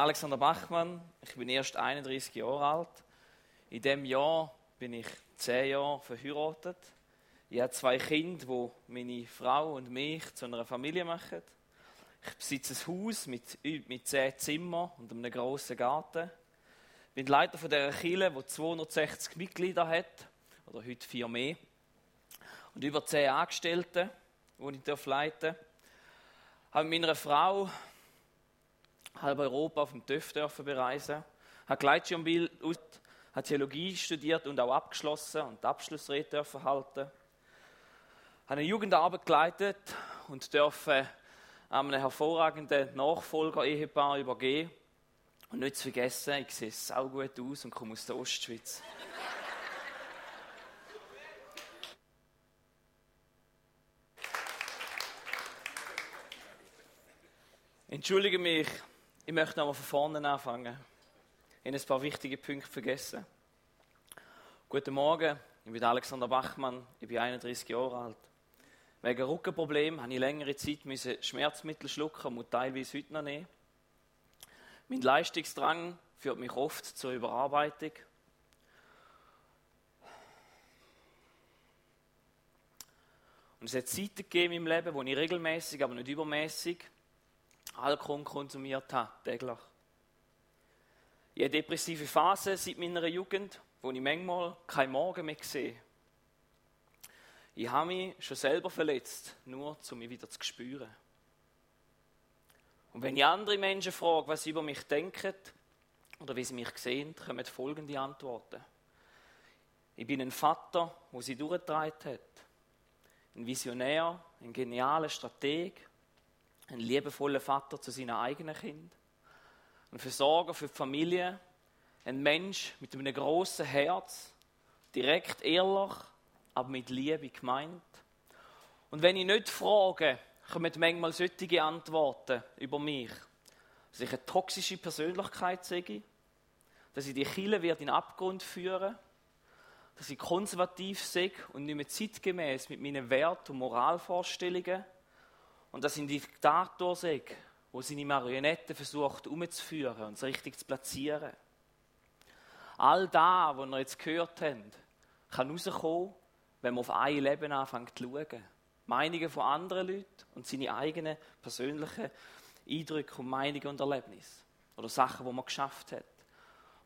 Alexander Bachmann, ich bin erst 31 Jahre alt. In diesem Jahr bin ich 10 Jahre verheiratet. Ich habe zwei Kinder, die meine Frau und mich zu einer Familie machen. Ich besitze ein Haus mit, mit 10 Zimmern und einem grossen Garten. Ich bin Leiter von dieser Kirche, die 260 Mitglieder hat, oder heute vier mehr. Und über 10 Angestellte, die ich leiten darf. Ich habe mit meiner Frau halb Europa auf dem TÜV dürfen bereisen, hat Gleitschirmbild hat Theologie studiert und auch abgeschlossen und Abschlussrede dürfen halten. Hat eine Jugendarbeit geleitet und dürfen einem hervorragenden Nachfolger-Ehepaar übergeben. Und nicht zu vergessen, ich sehe sau gut aus und komme aus der Ostschweiz. Entschuldige mich, ich möchte nochmal von vorne anfangen. Ich habe ein paar wichtige Punkte vergessen. Guten Morgen, ich bin Alexander Bachmann, ich bin 31 Jahre alt. Wegen Rückenproblemen habe ich längere Zeit Schmerzmittel schlucken und teilweise heute noch nehmen. Mein Leistungsdrang führt mich oft zur Überarbeitung. Und es hat Zeiten gegeben meinem Leben, wo ich regelmäßig, aber nicht übermäßig Alkohol konsumiert habe, täglich. Ich habe depressive Phase seit meiner Jugend, wo ich manchmal keinen Morgen mehr sehe. Ich habe mich schon selber verletzt, nur um mich wieder zu spüren. Und wenn ich andere Menschen frage, was sie über mich denken oder wie sie mich sehen, kommen folgende Antworten. Ich bin ein Vater, wo sie durchgetragen hat. Ein Visionär, ein genialer Strateg, ein liebevoller Vater zu seinen eigenen Kindern, ein Versorger für die Familie, ein Mensch mit einem großen Herz, direkt ehrlich, aber mit Liebe gemeint. Und wenn ich nicht frage, kommen manchmal solche Antworten über mich, dass ich eine toxische Persönlichkeit sehe, dass ich die Kille in den Abgrund führen, dass ich konservativ sehe und nicht mehr zeitgemäß mit meinen Wert- und Moralvorstellungen und dass ein Diktator sei, der seine Marionetten versucht umzuführen und es richtig zu platzieren. All das, was wir jetzt gehört haben, kann rauskommen, wenn man auf ein Leben anfängt zu schauen. Meinungen von anderen Leuten und seine eigenen persönlichen Eindrücke und Meinungen und Erlebnisse. Oder Sachen, die man geschafft hat.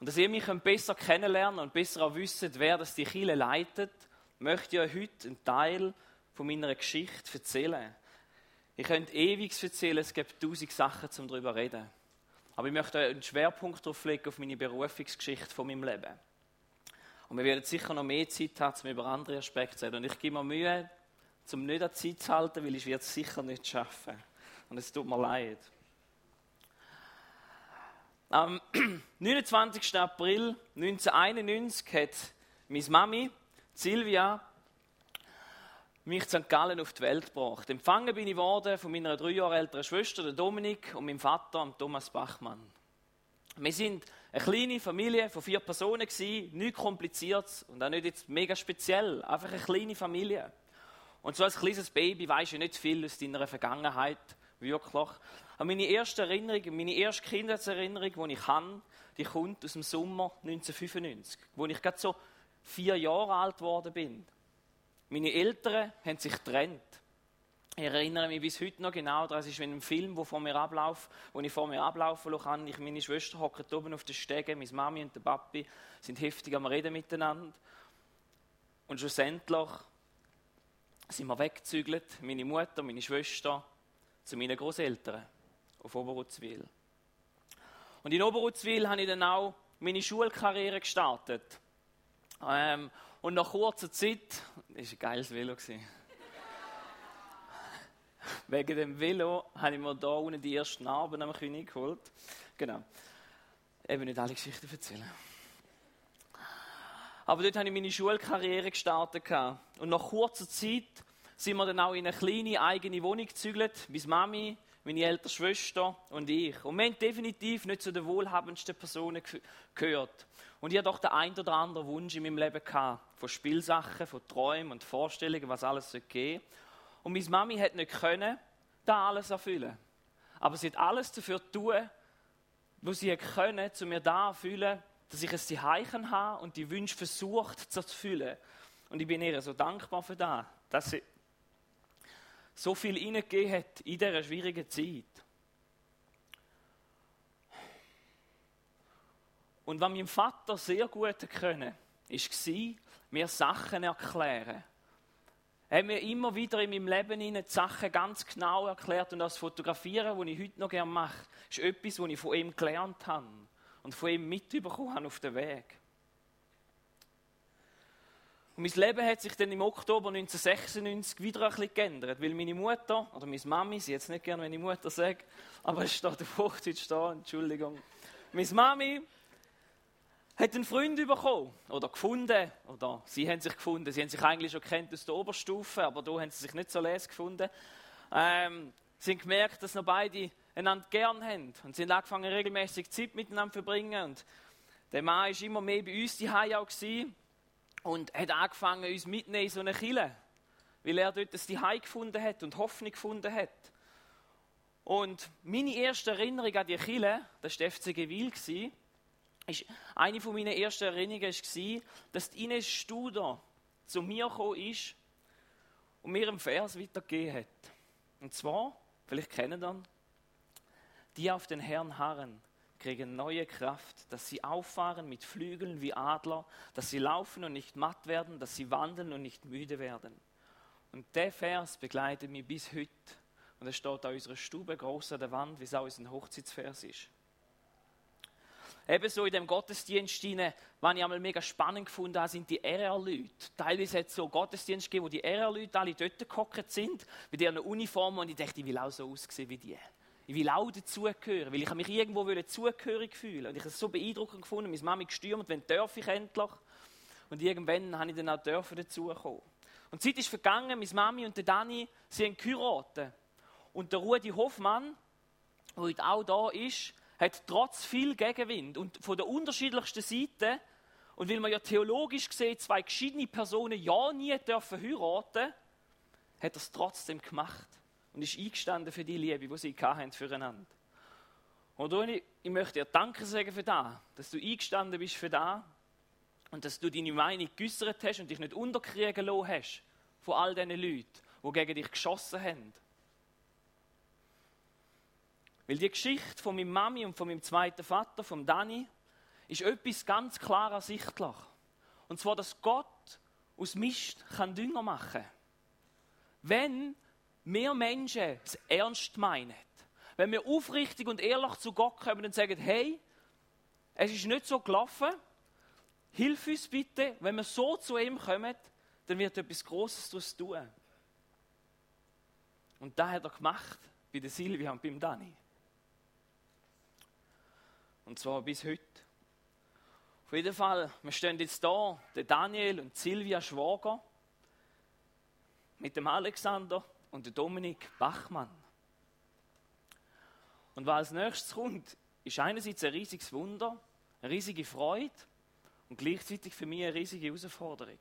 Und dass ihr mich besser kennenlernen und besser auch wisst, wer das die Chile leitet, möchte ich euch heute einen Teil von meiner Geschichte erzählen. Ich könnte ewig erzählen, es gibt tausend Sachen zum darüber reden. Aber ich möchte einen Schwerpunkt darauf legen, auf meine Berufungsgeschichte von meinem Leben. Und wir werden sicher noch mehr Zeit haben, um über andere Aspekte zu reden. Und ich gebe mir Mühe, um nicht an Zeit zu halten, weil ich es sicher nicht schaffen. Und es tut mir leid. Am 29. April 1991 hat meine Mami, Silvia, mich zu St. Gallen auf die Welt gebracht. Empfangen bin ich worden von meiner drei Jahre älteren Schwester, der Dominik, und meinem Vater, Thomas Bachmann. Wir sind eine kleine Familie von vier Personen gewesen, nichts kompliziertes und auch nicht jetzt mega speziell, einfach eine kleine Familie. Und so als kleines Baby weisst du nicht viel aus deiner Vergangenheit, wirklich. Aber meine erste Erinnerung, meine erste Kindheitserinnerung, die ich kann, die kommt aus dem Sommer 1995, wo ich gerade so vier Jahre alt geworden bin. Meine Eltern haben sich getrennt. Ich erinnere mich bis heute noch genau daran, es ist wie ein Film, wo, vor mir ablauf, wo ich vor mir ablaufen kann. Ich, meine Schwester hockt oben auf der Stege, meine Mami und der Papi sind heftig am Reden miteinander. Und schlussendlich sind wir weggezügelt, meine Mutter, meine Schwester, zu meinen Großeltern auf Oberutzwil. Und in Oberutzwil habe ich dann auch meine Schulkarriere gestartet. Ähm, und nach kurzer Zeit, das war ein geiles Velo. Wegen dem Velo habe ich mir hier unten die ersten Narben am. Genau. Eben nicht alle Geschichten erzählen. Aber dort habe ich meine Schulkarriere gestartet. Und nach kurzer Zeit sind wir dann auch in eine kleine eigene Wohnung gezügelt. Meine Mami, meine ältere Schwester und ich. Und wir haben definitiv nicht zu den wohlhabendsten Personen gehört. Und ich hatte doch den ein oder anderen Wunsch in meinem Leben gehabt. Von Spielsachen, von Träumen und Vorstellungen, was alles geben soll. Und meine Mami hat nicht können, da alles erfüllen. Aber sie hat alles dafür tun, wo sie können, zu mir da fühlen, dass ich es die Heichen habe und die Wünsche versucht zu erfüllen. Und ich bin ihr so dankbar für das, dass sie so viel hineingegeben hat in dieser schwierigen Zeit. Und was mein Vater sehr gut können, war, mir Sachen erklären. Er hat mir immer wieder in meinem Leben die Sachen ganz genau erklärt und das Fotografieren, was ich heute noch gerne mache, ist etwas, was ich von ihm gelernt habe und von ihm mitbekommen habe auf dem Weg. Und mein Leben hat sich dann im Oktober 1996 wieder ein bisschen geändert, weil meine Mutter, oder meine Mami, sie jetzt nicht gerne, wenn ich Mutter sage, aber es steht auf Hochdeutsch stehen, Entschuldigung. Meine Mami hat einen Freund bekommen oder gefunden, oder sie haben sich gefunden, sie haben sich eigentlich schon kennt aus der Oberstufe, aber da haben sie sich nicht so les gefunden. Ähm, sie haben gemerkt, dass noch beide einander gern haben und sie haben angefangen, regelmäßig Zeit miteinander zu verbringen und der Mann war immer mehr bei uns die auch und hat angefangen, uns mitzunehmen in so eine Kille, weil er dort das die gefunden hat und Hoffnung gefunden hat. Und meine erste Erinnerung an die Kille, das war der FC Gewil, ist, eine von meinen ersten Erinnerungen war, dass die Ines Studer zu mir gekommen ist und mir einen Vers weitergegeben hat. Und zwar, vielleicht kennen dann, die auf den Herrn harren, kriegen neue Kraft, dass sie auffahren mit Flügeln wie Adler, dass sie laufen und nicht matt werden, dass sie wandeln und nicht müde werden. Und der Vers begleitet mich bis heute. Und es steht an unserer Stube groß an der Wand, wie es auch unser Hochzeitsvers ist. Ebenso in dem Gottesdienst, was ich einmal mega spannend gefunden habe, sind die RR-Leute. Teilweise hat es so Gottesdienste gegeben, wo die RR-Leute alle dort gehockt sind, mit ihren Uniformen, und ich dachte, ich will auch so aussehen wie die. Ich will auch dazugehören, weil ich mich irgendwo zugehörig fühlen Und ich habe es so beeindruckend gefunden, meine Mami gestürmt, wenn darf ich endlich. Und irgendwann habe ich dann auch dürfen dazukommen. Und die Zeit ist vergangen, meine Mami und der Dani, sie haben geheiratet. Und der Rudi Hoffmann, der heute auch da ist, hat trotz viel Gegenwind und von der unterschiedlichsten Seite, und weil man ja theologisch gesehen zwei geschiedene Personen ja nie dürfen heiraten, hat er es trotzdem gemacht und ist eingestanden für die Liebe, die sie hatten füreinander. Und ich, ich möchte dir Danke sagen für das, dass du eingestanden bist für das und dass du deine Meinung geäußert hast und dich nicht unterkriegen lassen hast von all diesen Leuten, die gegen dich geschossen haben. Weil die Geschichte von meiner Mami und von meinem zweiten Vater, von Dani, ist etwas ganz klar ersichtlich. Und zwar, dass Gott aus Mist kann Dünger machen. Wenn wir Menschen es ernst meinen, wenn wir aufrichtig und ehrlich zu Gott kommen und sagen, hey, es ist nicht so gelaufen, hilf uns bitte, wenn wir so zu ihm kommen, dann wird etwas Großes daraus tun. Und das hat er gemacht bei der Silvia und beim Dani. Und zwar bis heute. Auf jeden Fall, wir stehen jetzt da, der Daniel und Silvia Schwager, mit dem Alexander und dem Dominik Bachmann. Und was als nächstes kommt, ist einerseits ein riesiges Wunder, eine riesige Freude und gleichzeitig für mich eine riesige Herausforderung.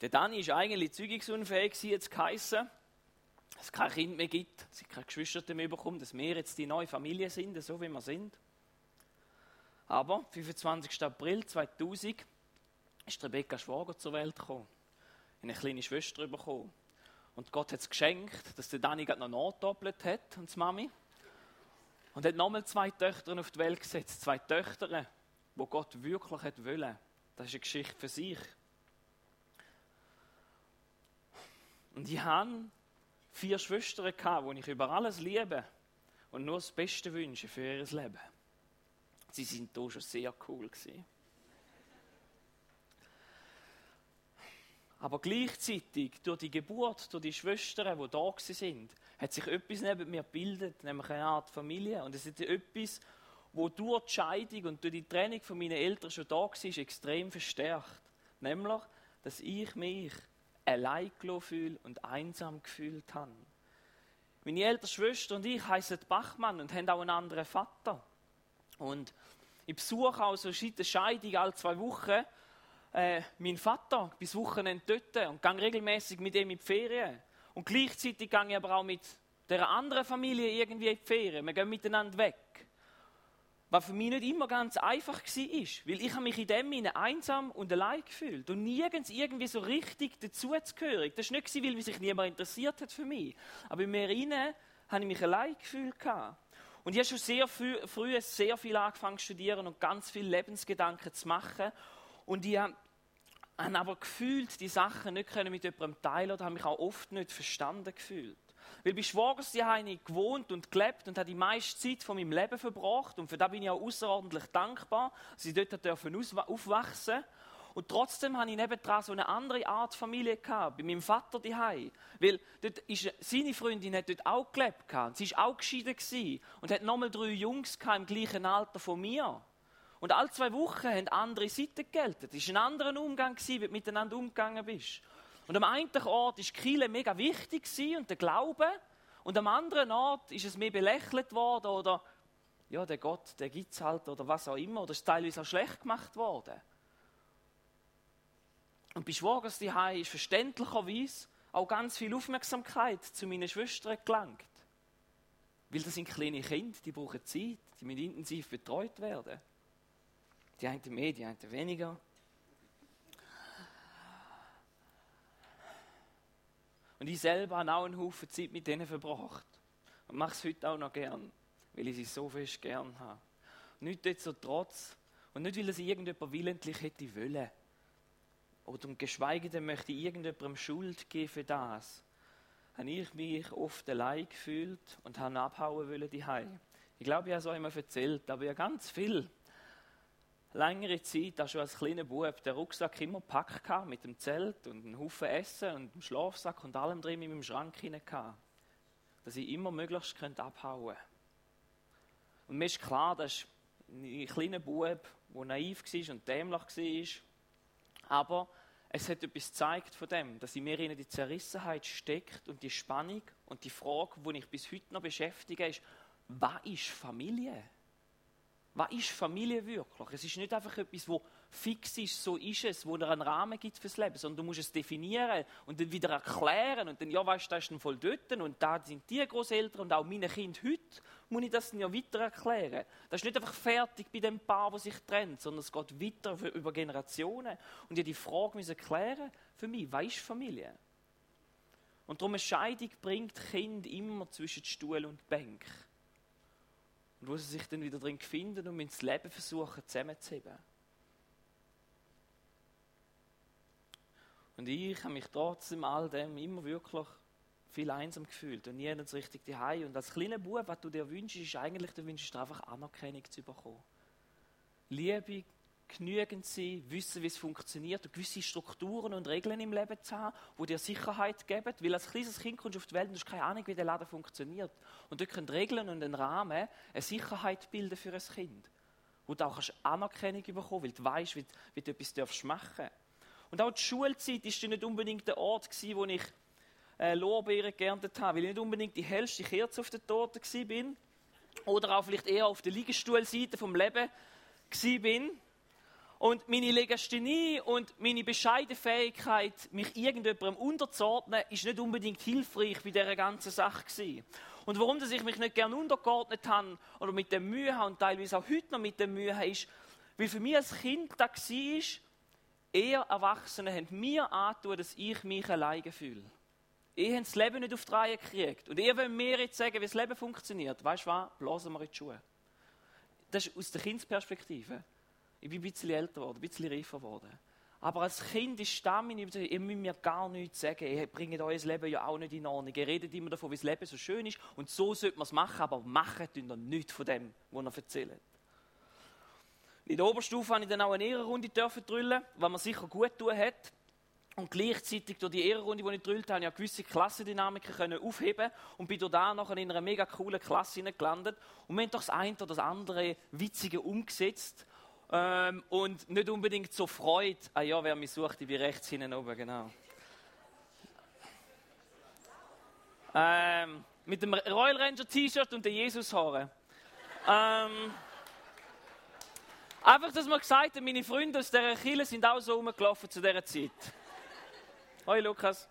Der Dani war eigentlich zeugungsunfähig, jetzt geheissen, dass es kein Kind mehr gibt, dass sie keine Geschwister mehr bekommen, dass wir jetzt die neue Familie sind, so wie wir sind. Aber 25. April 2000 ist Rebecca Schwager zur Welt gekommen. Eine kleine Schwester bekommen. Und Gott hat es geschenkt, dass der Dani noch nachdoppelt hat und die Mami. Und hat nochmal zwei Töchter auf die Welt gesetzt. Zwei Töchter, wo Gott wirklich hat wollen. Das ist eine Geschichte für sich. Und ich hatte vier Schwestern, die ich über alles liebe und nur das Beste wünsche für ihr Leben. Sie sind da schon sehr cool. Aber gleichzeitig, durch die Geburt, durch die Schwestern, die da sind, hat sich etwas neben mir gebildet, nämlich eine Art Familie. Und es ist etwas, wo durch die Scheidung und durch die Trennung von meinen Eltern schon da war, extrem verstärkt. Nämlich, dass ich mich allein fühle und einsam gefühlt habe. Meine ältere Schwester und ich heißen Bachmann und haben auch einen anderen Vater. Und ich besuche auch so der Scheidung alle zwei Wochen äh, meinen Vater bis Wochenende dort und gehe regelmäßig mit ihm in die Ferien. Und gleichzeitig gehe ich aber auch mit der anderen Familie irgendwie in die Ferien. Wir gehen miteinander weg. Was für mich nicht immer ganz einfach war, weil ich mich in dem einsam und allein gefühlt und nirgends irgendwie so richtig dazuzugehörig. Das war nicht, weil sich niemand interessiert hat für mich. Aber in mir innen habe ich mich allein gefühlt. Und ich habe schon sehr früh, früh sehr viel angefangen zu studieren und ganz viele Lebensgedanken zu machen. Und ich habe aber gefühlt, die Sachen nicht mit jemandem teilen oder habe mich auch oft nicht verstanden gefühlt. Weil bei Schwagers habe ich gewohnt und gelebt und habe die meiste Zeit von meinem Leben verbracht. Und für das bin ich auch außerordentlich dankbar, dass ich dort dürfen aufwachsen und trotzdem hatte ich nebendran so eine andere Art Familie gehabt, bei meinem Vater daheim. Weil dort ist, seine Freundin hat dort auch gelebt gehabt. Sie war auch geschieden und hat nochmal drei Jungs im gleichen Alter von mir. Und alle zwei Wochen haben andere Seiten gelten. Es war ein anderer Umgang, wie du miteinander umgegangen bist. Und am einen Ort war Kirche mega wichtig und der Glaube. Und am anderen Ort ist es mehr belächelt worden oder ja, der Gott, der gibt es halt oder was auch immer. Oder ist teilweise auch schlecht gemacht worden. Und bei Schwagers daheim ist verständlicherweise auch ganz viel Aufmerksamkeit zu meinen Schwestern gelangt. Weil das sind kleine Kinder, die brauchen Zeit, die müssen intensiv betreut werden. Die einen mehr, die einen weniger. Und ich selber habe auch einen Haufen Zeit mit denen verbracht. Und mache es heute auch noch gern, weil ich sie so fest gern habe. Nicht dort so trotz und nicht, weil es irgendjemand willentlich hätte wollen. Oder geschweige denn möchte ich irgendjemandem Schuld geben für das. Habe ich mich oft allein gefühlt und habe abhauen wollen die Ich glaube, ich habe es euch mal erzählt, aber ja ganz viel längere Zeit, auch schon als kleiner Bub, den Rucksack immer gepackt mit dem Zelt und einem Haufen Essen und einem Schlafsack und allem drin in meinem Schrank hinein dass ich immer möglichst abhauen könnte. Und mir ist klar, dass ein kleiner Bub, der naiv war und dämlich war, aber es hat etwas gezeigt von dem, dass in mir in die Zerrissenheit steckt und die Spannung und die Frage, die ich bis heute noch beschäftige, ist, was ist Familie? Was ist Familie wirklich? Es ist nicht einfach etwas, wo fix ist, so ist es, wo er einen Rahmen gibt fürs Leben, sondern du musst es definieren und dann wieder erklären und dann, ja, weißt du, das ist dann voll dort und da sind die Großeltern und auch meine Kinder heute, muss ich das dann ja weiter erklären. Das ist nicht einfach fertig bei dem Paar, das sich trennt, sondern es geht weiter über Generationen und ich die Frage müssen klären, für mich, was ist Familie? Und darum eine Scheidung bringt Kind immer zwischen Stuhl und Bank und wo sie sich dann wieder drin finden und ins Leben versuchen zusammenzuheben. Und ich habe mich trotzdem all dem immer wirklich viel einsam gefühlt und nie so richtig daheim. Und als kleiner Bub, was du dir wünschst, ist eigentlich, du wünschst dir einfach Anerkennung zu bekommen. Liebe, genügend sein, wissen, wie es funktioniert und gewisse Strukturen und Regeln im Leben zu haben, die dir Sicherheit geben. Weil als kleines Kind kommst du auf die Welt und hast keine Ahnung, wie der Laden funktioniert. Und dort können Regeln und ein Rahmen eine Sicherheit bilden für ein Kind. Wo du auch Anerkennung bekommen weil du weißt, wie, wie du etwas darfst machen Und auch die Schulzeit war nicht unbedingt der Ort, wo ich äh, Lorbeeren geerntet habe, weil ich nicht unbedingt die hellste Kerze auf der Torte war. Oder auch vielleicht eher auf der Liegestuhlseite vom Leben war. Und meine Legasthenie und meine bescheidene Fähigkeit, mich irgendjemandem unterzuordnen, ist nicht unbedingt hilfreich bei dieser ganzen Sache gewesen. Und warum dass ich mich nicht gerne untergeordnet habe oder mit dem Mühe habe und teilweise auch heute noch mit dem Mühe habe, ist, weil für mich als Kind da war, eher Erwachsene haben mir angetan, dass ich mich alleine fühle. Ihr habt das Leben nicht auf die Reihe gekriegt. Und ihr wollt mir jetzt sagen, wie das Leben funktioniert. Weißt du was? Blasen wir in die Schuhe. Das ist aus der Kindsperspektive. Ich bin ein bisschen älter geworden, ein bisschen reifer geworden. Aber als Kind ist das ihr müsst mir gar nichts sagen. Ihr bringt euer Leben ja auch nicht in Ordnung. Ihr redet immer davon, wie das Leben so schön ist. Und so sollte man es machen, aber machen tun ihr nichts von dem, was ihr erzählt. In der Oberstufe habe ich dann auch eine Ehrenrunde drüllen, was mir sicher gut tun hat. Und gleichzeitig durch die Ehrenrunde, die ich drüllt habe, ich gewisse Klassendynamiken können aufheben und bin da nachher in einer mega coolen Klasse gelandet. Und wir haben doch das eine oder das andere Witzige umgesetzt ähm, und nicht unbedingt so Freude. Ah ja, wer mich sucht, ich bin rechts hinten oben, genau. Ähm, mit dem Royal Ranger T-Shirt und den Jesushaaren. ähm, Einfach, dass man gesagt hat, meine Freunde aus dieser Kille sind auch so rumgelaufen zu dieser Zeit. Hoi Lukas.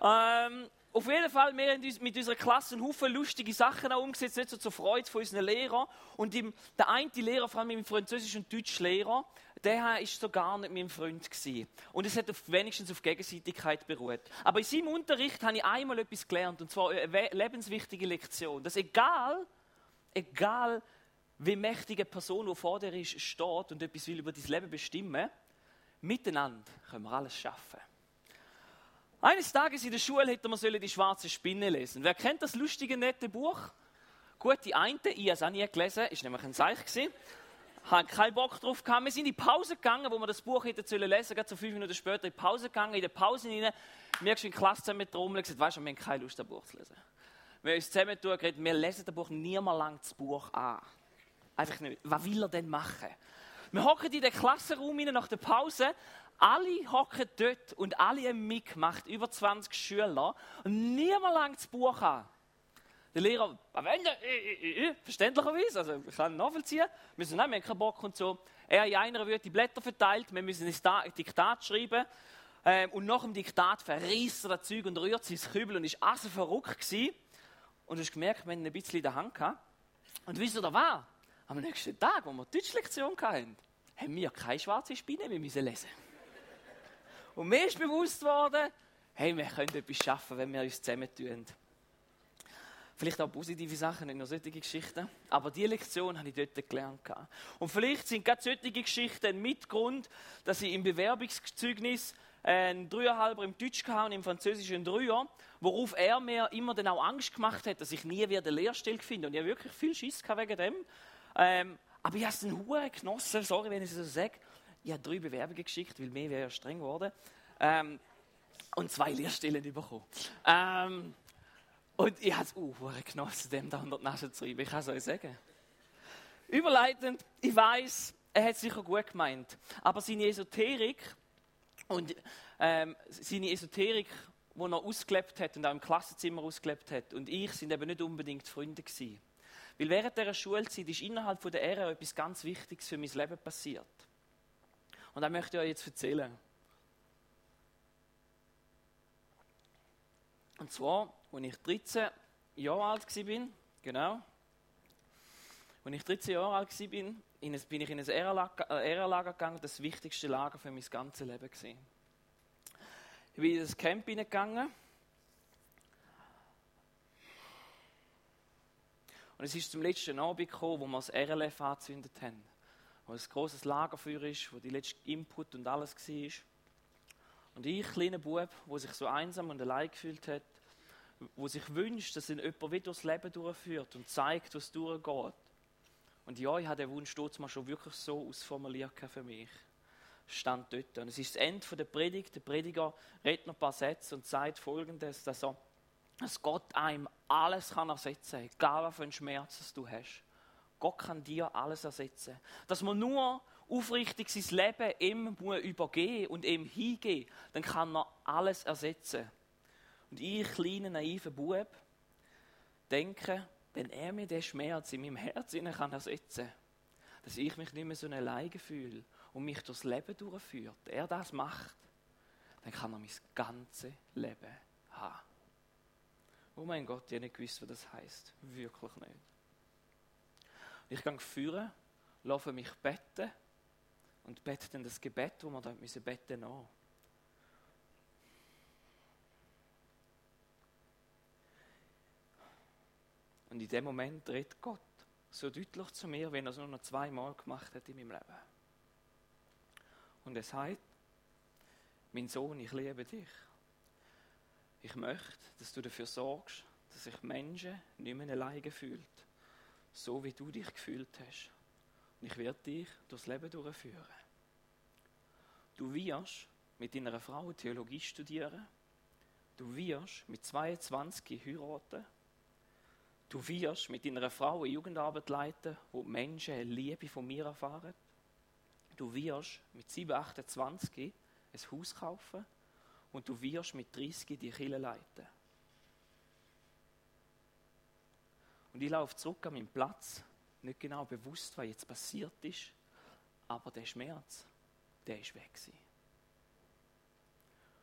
Ähm, auf jeden Fall, wir haben mit unserer Klasse einen Haufen lustige Sachen auch umgesetzt, nicht so zur Freude von unseren Lehrern. Und im, der eine Lehrer, vor allem mein Französisch- und Deutschlehrer, der war so gar nicht mein Freund. Gewesen. Und es hat auf, wenigstens auf Gegenseitigkeit beruht. Aber in seinem Unterricht habe ich einmal etwas gelernt, und zwar eine lebenswichtige Lektion. Dass egal, egal wie mächtige Person, die vor dir ist, steht und etwas will über dein Leben bestimmen, miteinander können wir alles schaffen. Eines Tages in der Schule hätte man die schwarze Spinne lesen. Wer kennt das lustige, nette Buch? Gut, die eine, ich habe es auch nie gelesen, ist nämlich ein Zeichen gewesen. Habe keinen Bock drauf gehabt. Wir sind in die Pause gegangen, wo wir das Buch hätten lesen sollen, gerade so fünf Minuten später in die Pause gegangen. In der Pause rein, wir haben in die Klasse zusammen mit Trommel gesagt, weißt du, wir haben keine Lust, das Buch zu lesen. Wir haben uns zusammen geredet, wir lesen das Buch niemals lang das Buch an. Einfach nicht. Was will er denn machen? Wir hocken in den Klassenraum rein nach der Pause. Alle hocken dort und alle haben mitgemacht, über 20 Schüler. Und niemand langt das Buch an. Der Lehrer, was wollen Sie? Verständlicherweise, also ich kann nachvollziehen. Wir müssen nein, wir haben keinen Bock und so. Er in einer wird die Blätter verteilt, wir müssen ein Diktat schreiben. Ähm, und nach dem Diktat verriesst er das Zeug und rührt sein Kübel und ist also verrückt gewesen. Und du hast gemerkt, wir haben ein bisschen in der Hand gehabt. Und wisst ihr, da war? Am nächsten Tag, wo wir die Deutschlektion hatten, haben wir keine schwarze Spinne mehr lesen. Und mir ist bewusst worden, hey, wir können etwas schaffen, wenn wir uns zusammentun. Vielleicht auch positive Sachen, nicht nur solche Geschichten. Aber diese Lektion habe ich dort gelernt. Und vielleicht sind gerade solche Geschichten ein Mitgrund, dass ich im Bewerbungszeugnis ein Dreieinhalber im Deutsch hatte und im Französischen ein Dreier, worauf er mir immer dann auch Angst gemacht hat, dass ich nie wieder eine Lehrstelle finde. Und ich habe wirklich viel Schiss wegen dem. Ähm, aber ich habe es einen Huren genossen, sorry, wenn ich es so sage. Ich habe drei Bewerbungen geschickt, weil mehr wäre ja streng geworden. Ähm, und zwei Lehrstellen bekommen. Ähm, und ich habe es uh, genossen, dem da unter die Nase zu reiben. Ich kann es euch sagen. Überleitend, ich weiß, er hat es sicher gut gemeint. Aber seine Esoterik und ähm, seine Esoterik, die er ausgelebt hat und auch im Klassenzimmer ausgelebt hat, und ich sind eben nicht unbedingt Freunde gewesen. Weil während dieser Schulzeit ist innerhalb der Ära etwas ganz Wichtiges für mein Leben passiert. Und das möchte ich euch jetzt erzählen. Und zwar, als ich 13 Jahre alt war, genau, als ich 13 Jahre alt war, bin ich in ein Ära-Lager gegangen, das wichtigste Lager für mein ganzes Leben. Ich bin in das Camp hineingegangen Und es ist zum letzten Abend gekommen, wo wir das RLF angezündet haben. Wo ein grosses Lagerfeuer ist, wo die letzte Input und alles war. Und ich, kleiner Bub, der sich so einsam und allein gefühlt hat, wo sich wünscht, dass ihn jemand wieder durchs Leben durchführt und zeigt, was durchgeht. Und ja, ich habe den Wunsch dort mal schon wirklich so ausformuliert für mich. Stand dort. Und es ist das Ende der Predigt. Der Prediger redet noch ein paar Sätze und sagt folgendes, dass er dass Gott einem alles kann ersetzen kann, egal was für einen Schmerz du hast. Gott kann dir alles ersetzen. Dass man nur aufrichtig sein Leben ihm übergehen und ihm hingehen, dann kann er alles ersetzen. Und ich, kleiner, naiver Bub, denke, wenn er mir den Schmerz in meinem Herzen kann ersetzen dass ich mich nicht mehr so alleine fühle und mich durchs Leben durchführt, er das macht, dann kann er mein ganzes Leben haben. Oh mein Gott, ich habe nicht gewusst, was das heißt. Wirklich nicht. Ich gehe führen, laufe mich betten und bete dann das Gebet, wo wir dort müssen beten an. Und in dem Moment redet Gott so deutlich zu mir, wenn er es nur noch zweimal gemacht hat in meinem Leben. Und er sagt, mein Sohn, ich liebe dich. Ich möchte, dass du dafür sorgst, dass sich Menschen nicht mehr alleine fühlen, so wie du dich gefühlt hast. Und ich werde dich durchs Leben durchführen. Du wirst mit deiner Frau Theologie studieren. Du wirst mit 22 heiraten. Du wirst mit deiner Frau eine Jugendarbeit leiten, wo Menschen eine Liebe von mir erfahren. Du wirst mit 7, 28 ein Haus kaufen und du wirst mit 30 die Kille leiten. Und ich laufe zurück an meinen Platz nicht genau bewusst, was jetzt passiert ist, aber der Schmerz, der ist weg gewesen.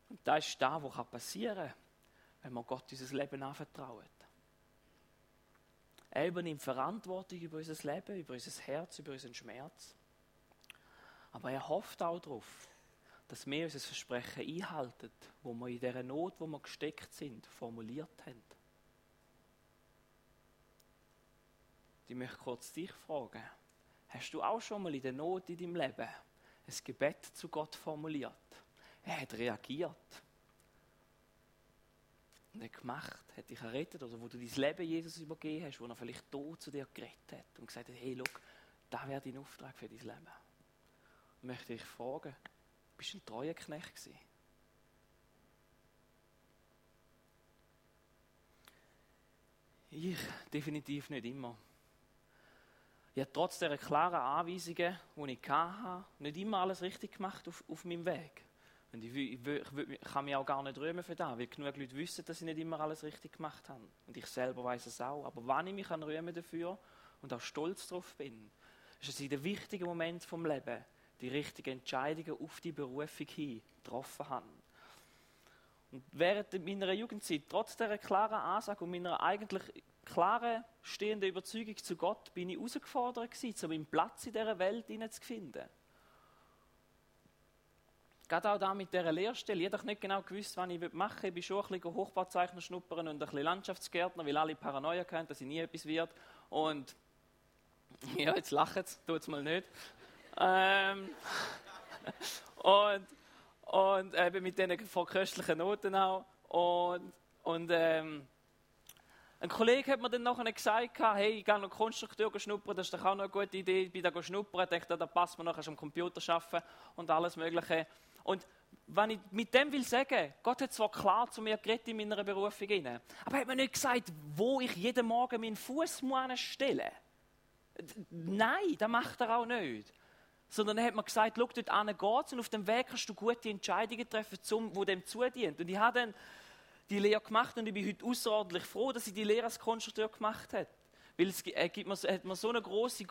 Und das ist das, was passieren kann, wenn wir Gott unser Leben anvertrauen. Er übernimmt Verantwortung über unser Leben, über unser Herz, über unseren Schmerz. Aber er hofft auch darauf, dass wir unser Versprechen einhalten, wo wir in dieser Not, wo wir gesteckt sind, formuliert haben. Ich möchte kurz dich fragen, hast du auch schon mal in der Not in deinem Leben ein Gebet zu Gott formuliert? Er hat reagiert. Und er gemacht, hat dich errettet, oder wo du dein Leben Jesus übergeben hast, wo er vielleicht tot zu dir geredet hat und gesagt hat, hey, look, da wäre dein Auftrag für dein Leben. Und möchte dich fragen, bist du ein treuer Knecht gewesen? Ich definitiv nicht immer. Ich habe trotz der klaren Anweisungen, die ich hatte, nicht immer alles richtig gemacht auf, auf meinem Weg. Und ich, ich, ich, kann mich auch gar nicht rühmen für das, weil genug Leute wissen, dass ich nicht immer alles richtig gemacht habe. Und ich selber weiß es auch. Aber wann ich mich kann rühmen dafür und auch stolz darauf bin, ist es in den wichtigen Momenten vom Leben die richtigen Entscheidungen auf die Berufung hin getroffen habe. Und während meiner Jugendzeit, trotz dieser klaren Ansage und meiner eigentlich klaren, stehenden Überzeugung zu Gott, bin ich herausgefordert gewesen, um meinen Platz in dieser Welt zu finden. Gerade auch da mit dieser Lehrstelle. Ich habe nicht genau gewusst, was ich machen will. Ich bin schon ein bisschen Hochbauzeichner schnuppern und ein bisschen Landschaftsgärtner, weil alle Paranoia haben, dass ich nie etwas wird. Und ja, jetzt lachen sie, tut es mal nicht. Ähm, und und eben mit diesen verköstlichen Noten auch. Und, und ähm, ein Kollege hat mir dann nachher gesagt, hey, ich gehe noch Konstrukteur schnuppern, das ist doch auch noch eine gute Idee. Ich bin da schnuppern, ich dachte, da passt man nachher am Computer arbeiten und alles Mögliche. Und wenn ich mit dem will sagen, Gott hat zwar klar zu mir geredet in meiner Berufung, rein, aber er hat mir nicht gesagt, wo ich jeden Morgen meinen Fuß stellen muss. Nein, das macht er auch nicht. Sondern er hat mir gesagt, schau, dort an geht's und auf dem Weg kannst du gute Entscheidungen treffen, wo dem zudient. Und ich habe dann die Lehre gemacht und ich bin heute außerordentlich froh, dass ich die Lehre als Konstrukteur gemacht habe. Weil es gibt mir, hat mir so eine große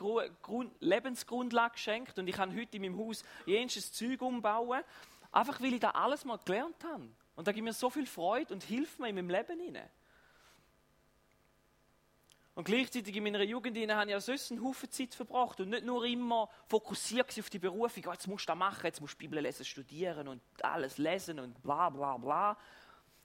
Lebensgrundlage geschenkt und ich kann heute in meinem Haus jenes Zeug umbauen, einfach weil ich da alles mal gelernt habe. Und da gibt mir so viel Freude und hilft mir in meinem Leben hinein. Und gleichzeitig in meiner Jugend habe ich auch sonst einen Haufen Zeit verbracht und nicht nur immer fokussiert auf die Berufung, oh, jetzt musst du das machen, jetzt musst du Bibel lesen, studieren und alles lesen und bla bla bla,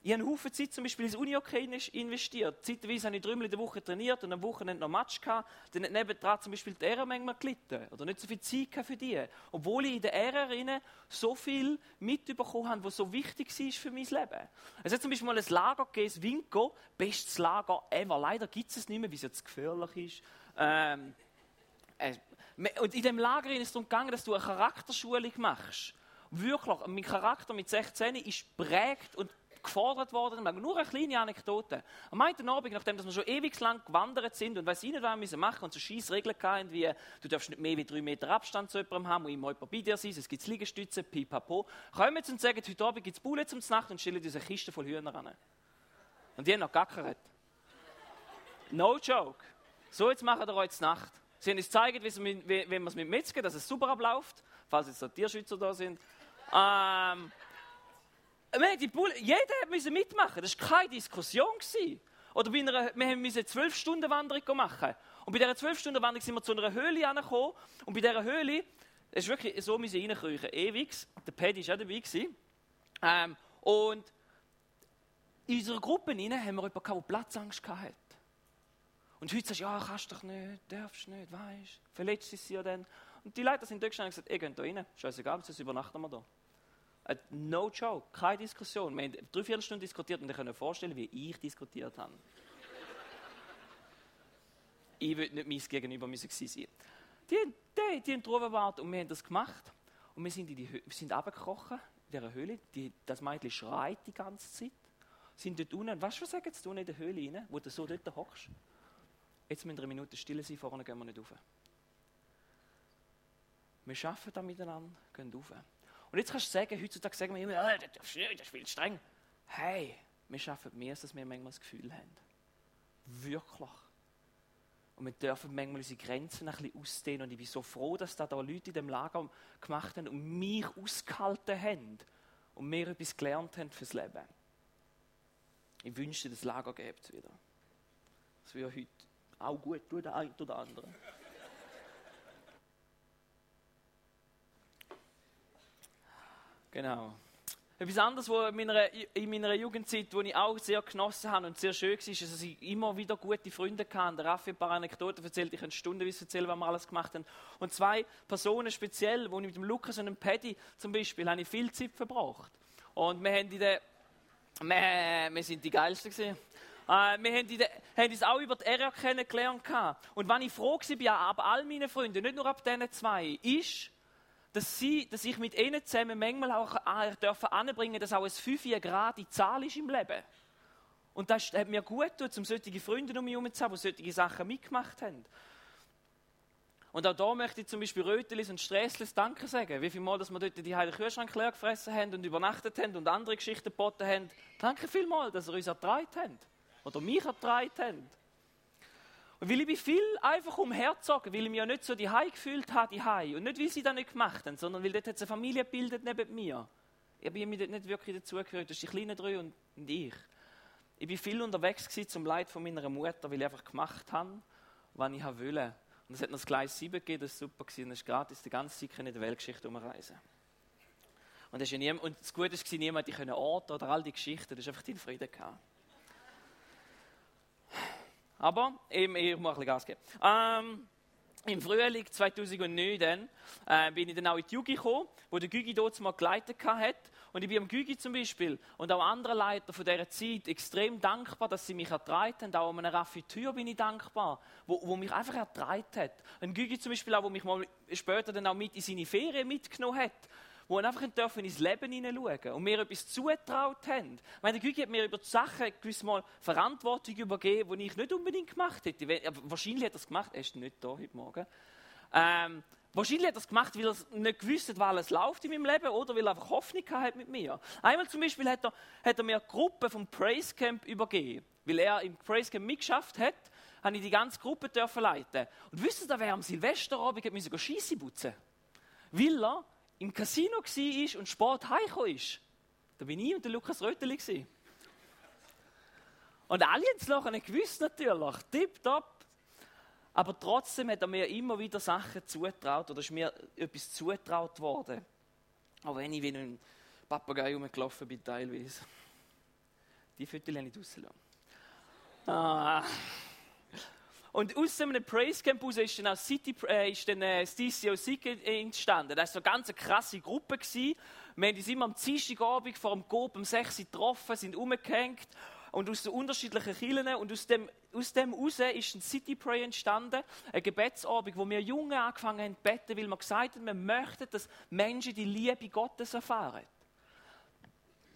ich habe einen Haufen Zeit zum Beispiel ins Uni-Hockey investiert. Zeitweise habe ich dreimal in der Woche trainiert und am Wochenende noch Match gehabt. Dann hat nebendran zum Beispiel die Ehre manchmal gelitten. Oder nicht so viel Zeit für die. Obwohl ich in der Ehre so viel mitbekommen habe, was so wichtig war für mein Leben. Es hat zum Beispiel mal ein Lager gegeben, das Winko. Bestes Lager ever. Leider gibt es es nicht mehr, weil es jetzt gefährlich ist. Ähm, äh, und in dem Lager ist es darum gegangen, dass du eine Charakterschulung machst. Wirklich, mein Charakter mit 16 ist prägt und gefordert worden. Nur eine kleine Anekdote. Am einen Abend, nachdem wir schon ewig lang gewandert sind und weiß ich nicht, was wir machen und so scheiß Regeln hatten, wie du darfst nicht mehr wie drei Meter Abstand zu jemandem haben, muss immer jemand bei dir sein, es gibt Liegestützen, pipapo. Kommen jetzt und sagen, heute Abend gibt es Bulle zum Nacht und stellen diese Kiste voll Hühner an. Und die haben noch gackert. No joke. So, jetzt machen wir heute Nacht. Sie haben uns gezeigt, wie, wie, wie man es mit Metzger, dass es super abläuft, falls jetzt so Tierschützer da sind. Ähm, die Bull jeder musste mitmachen, das war keine Diskussion. Oder einer, wir mussten eine 12-Stunden-Wanderung machen. Und bei dieser 12-Stunden-Wanderung sind wir zu einer Höhle angekommen. Und bei dieser Höhle, es ist wirklich so, wir reinkriechen, ewig. Der Paddy war auch dabei. Ähm, und in unserer Gruppe haben wir jemanden, der Platzangst hatte. Und heute sagst du, ja, kannst doch nicht, darfst nicht, weißt du, verletzt sie ja dann. Und die Leute sind durchgestanden und gesagt, ihr geht da rein, scheißegal, sonst übernachten wir da. Äh, no joke, keine Diskussion. Wir haben drei, vier Stunden diskutiert und ich kann mir vorstellen, wie ich diskutiert habe. ich würde nicht mein Gegenüber müssen sein. Die, die, die haben drüber gewartet und wir haben das gemacht. Und wir sind, in die, wir sind runtergekrochen in dieser Höhle. Die, das Mädchen schreit die ganze Zeit. Sind dort unten. Weißt du, was sagen sie in der Höhle rein, wo du so dort hockst? Jetzt müssen wir eine Minute still sein, vorne gehen wir nicht rauf. Wir arbeiten da miteinander, gehen rauf. Und jetzt kannst du sagen, heutzutage sagen wir immer, oh, das, ist viel streng. Hey, wir schaffen mehr, als wir manchmal das Gefühl haben. Wirklich. Und wir dürfen manchmal unsere Grenzen ein bisschen ausdehnen. Und ich bin so froh, dass da, da Leute in dem Lager gemacht haben und mich ausgehalten haben und mir etwas gelernt haben fürs Leben. Ich wünschte, das Lager gäbe es wieder. Das wäre heute auch gut tun, der eine oder andere. Genau. Etwas anderes, was in meiner, in meiner Jugendzeit, wo ich auch sehr genossen habe und sehr schön war, ist, dass ich immer wieder gute Freunde hatte. Der Raffi hat ein paar Anekdoten erzählt, ich kann stundenweise erzählen, was wir alles gemacht haben. Und zwei Personen speziell, wo ich mit dem Lukas und dem Paddy zum Beispiel, habe ich viel Zeit verbracht. Und wir haben in wir, wir sind die Geilsten gewesen. Äh, wir haben, der, haben uns auch über die RR kennengelernt. Und wenn ich froh war, ab all meinen Freunden, nicht nur ab diesen zwei, ist, dass, sie, dass ich mit ihnen zusammen manchmal auch dürfen anbringen, dass auch ein 5 Grad die Zahl ist im Leben. Und das hat mir gut getan, um solche Freunde um mich herum zu haben, die solche Sachen mitgemacht haben. Und auch da möchte ich zum Beispiel Rötelis und Strässlis Danke sagen. Wie viel Mal, dass wir dort die Heilige Kühlschrank leer gefressen haben und übernachtet haben und andere Geschichten geboten haben. Danke vielmals, dass ihr uns ertragen habt. Oder mich ertragen habt. Und weil ich mich viel einfach umherzogen, weil ich mich ja nicht so die gefühlt habe, die Und nicht, weil sie das nicht gemacht haben, sondern weil dort hat es eine Familie gebildet neben mir. Ich habe mich dort nicht wirklich dazugehört. Das ist die kleinen drei und, und ich. Ich war viel unterwegs zum Leid von meiner Mutter, weil ich einfach gemacht habe, was ich wollte. Und es hat noch das Gleis 7 gegeben, das war super. Gewesen. Das ist gratis die ganze Zeit in der Weltgeschichte umreisen. Und das, ja niemand, und das Gute war, niemand konnte Orte oder all die Geschichten, das ist einfach dein Frieden gehabt. Aber eben, ich muss ein bisschen Gas geben. Ähm, Im Frühling 2009 dann, äh, bin ich dann auch in die Jugi gekommen, wo der Gügi dort mal geleitet hat. Und ich bin am Gügi zum Beispiel und auch anderen Leiter von dieser Zeit extrem dankbar, dass sie mich ertragen haben. Auch an einem Raffi Tür bin ich dankbar, wo, wo mich einfach ertragen hat. Ein Gügi zum Beispiel auch, wo mich mal später dann auch mit in seine Ferien mitgenommen hat wo einfach dürfen ins Leben hineinschauen und mir etwas zutraut haben. Ich meine, Gügi hat mir über die Sachen gewiss mal Verantwortung übergeben, die ich nicht unbedingt gemacht hätte. Wahrscheinlich hat er es gemacht, er ist nicht da heute Morgen. Ähm, wahrscheinlich hat er es gemacht, weil er nicht gewusst hat, weil es läuft in meinem Leben oder weil er einfach Hoffnung hat mit mir. Einmal zum Beispiel hat er, hat er mir eine Gruppe vom Praise Camp übergeben, weil er im Praise Camp mitgeschafft hat habe ich die ganze Gruppe dürfen leiten. Und wisst ihr, wer am Silvesterabend musste Scheisse putzen? Weil er im Casino war und Sport heimgekommen ist. Da bin ich und der Lukas Röteli. Und alle haben es nachher nicht gewusst, natürlich. Tipptopp. Aber trotzdem hat er mir immer wieder Sachen zugetraut oder ist mir etwas zugetraut worden. Auch wenn ich wie ein Papagei rumgelaufen bin, teilweise. Die Fotos habe ich rausgelassen. Ah. Und aus einem Praise Camp ist dann auch City, äh, ist dann, äh, das DCOC entstanden. Das war eine ganz krasse Gruppe. Gewesen. Wir haben uns immer am Dienstagabend vor dem Coop um 6 Uhr getroffen, sind umgehängt und aus den unterschiedlichen Kirchen und aus dem, aus dem raus ist ein City Pray entstanden, ein Gebetsabend, wo wir Jungen angefangen haben zu beten, weil wir gesagt haben, wir möchten, dass Menschen die Liebe Gottes erfahren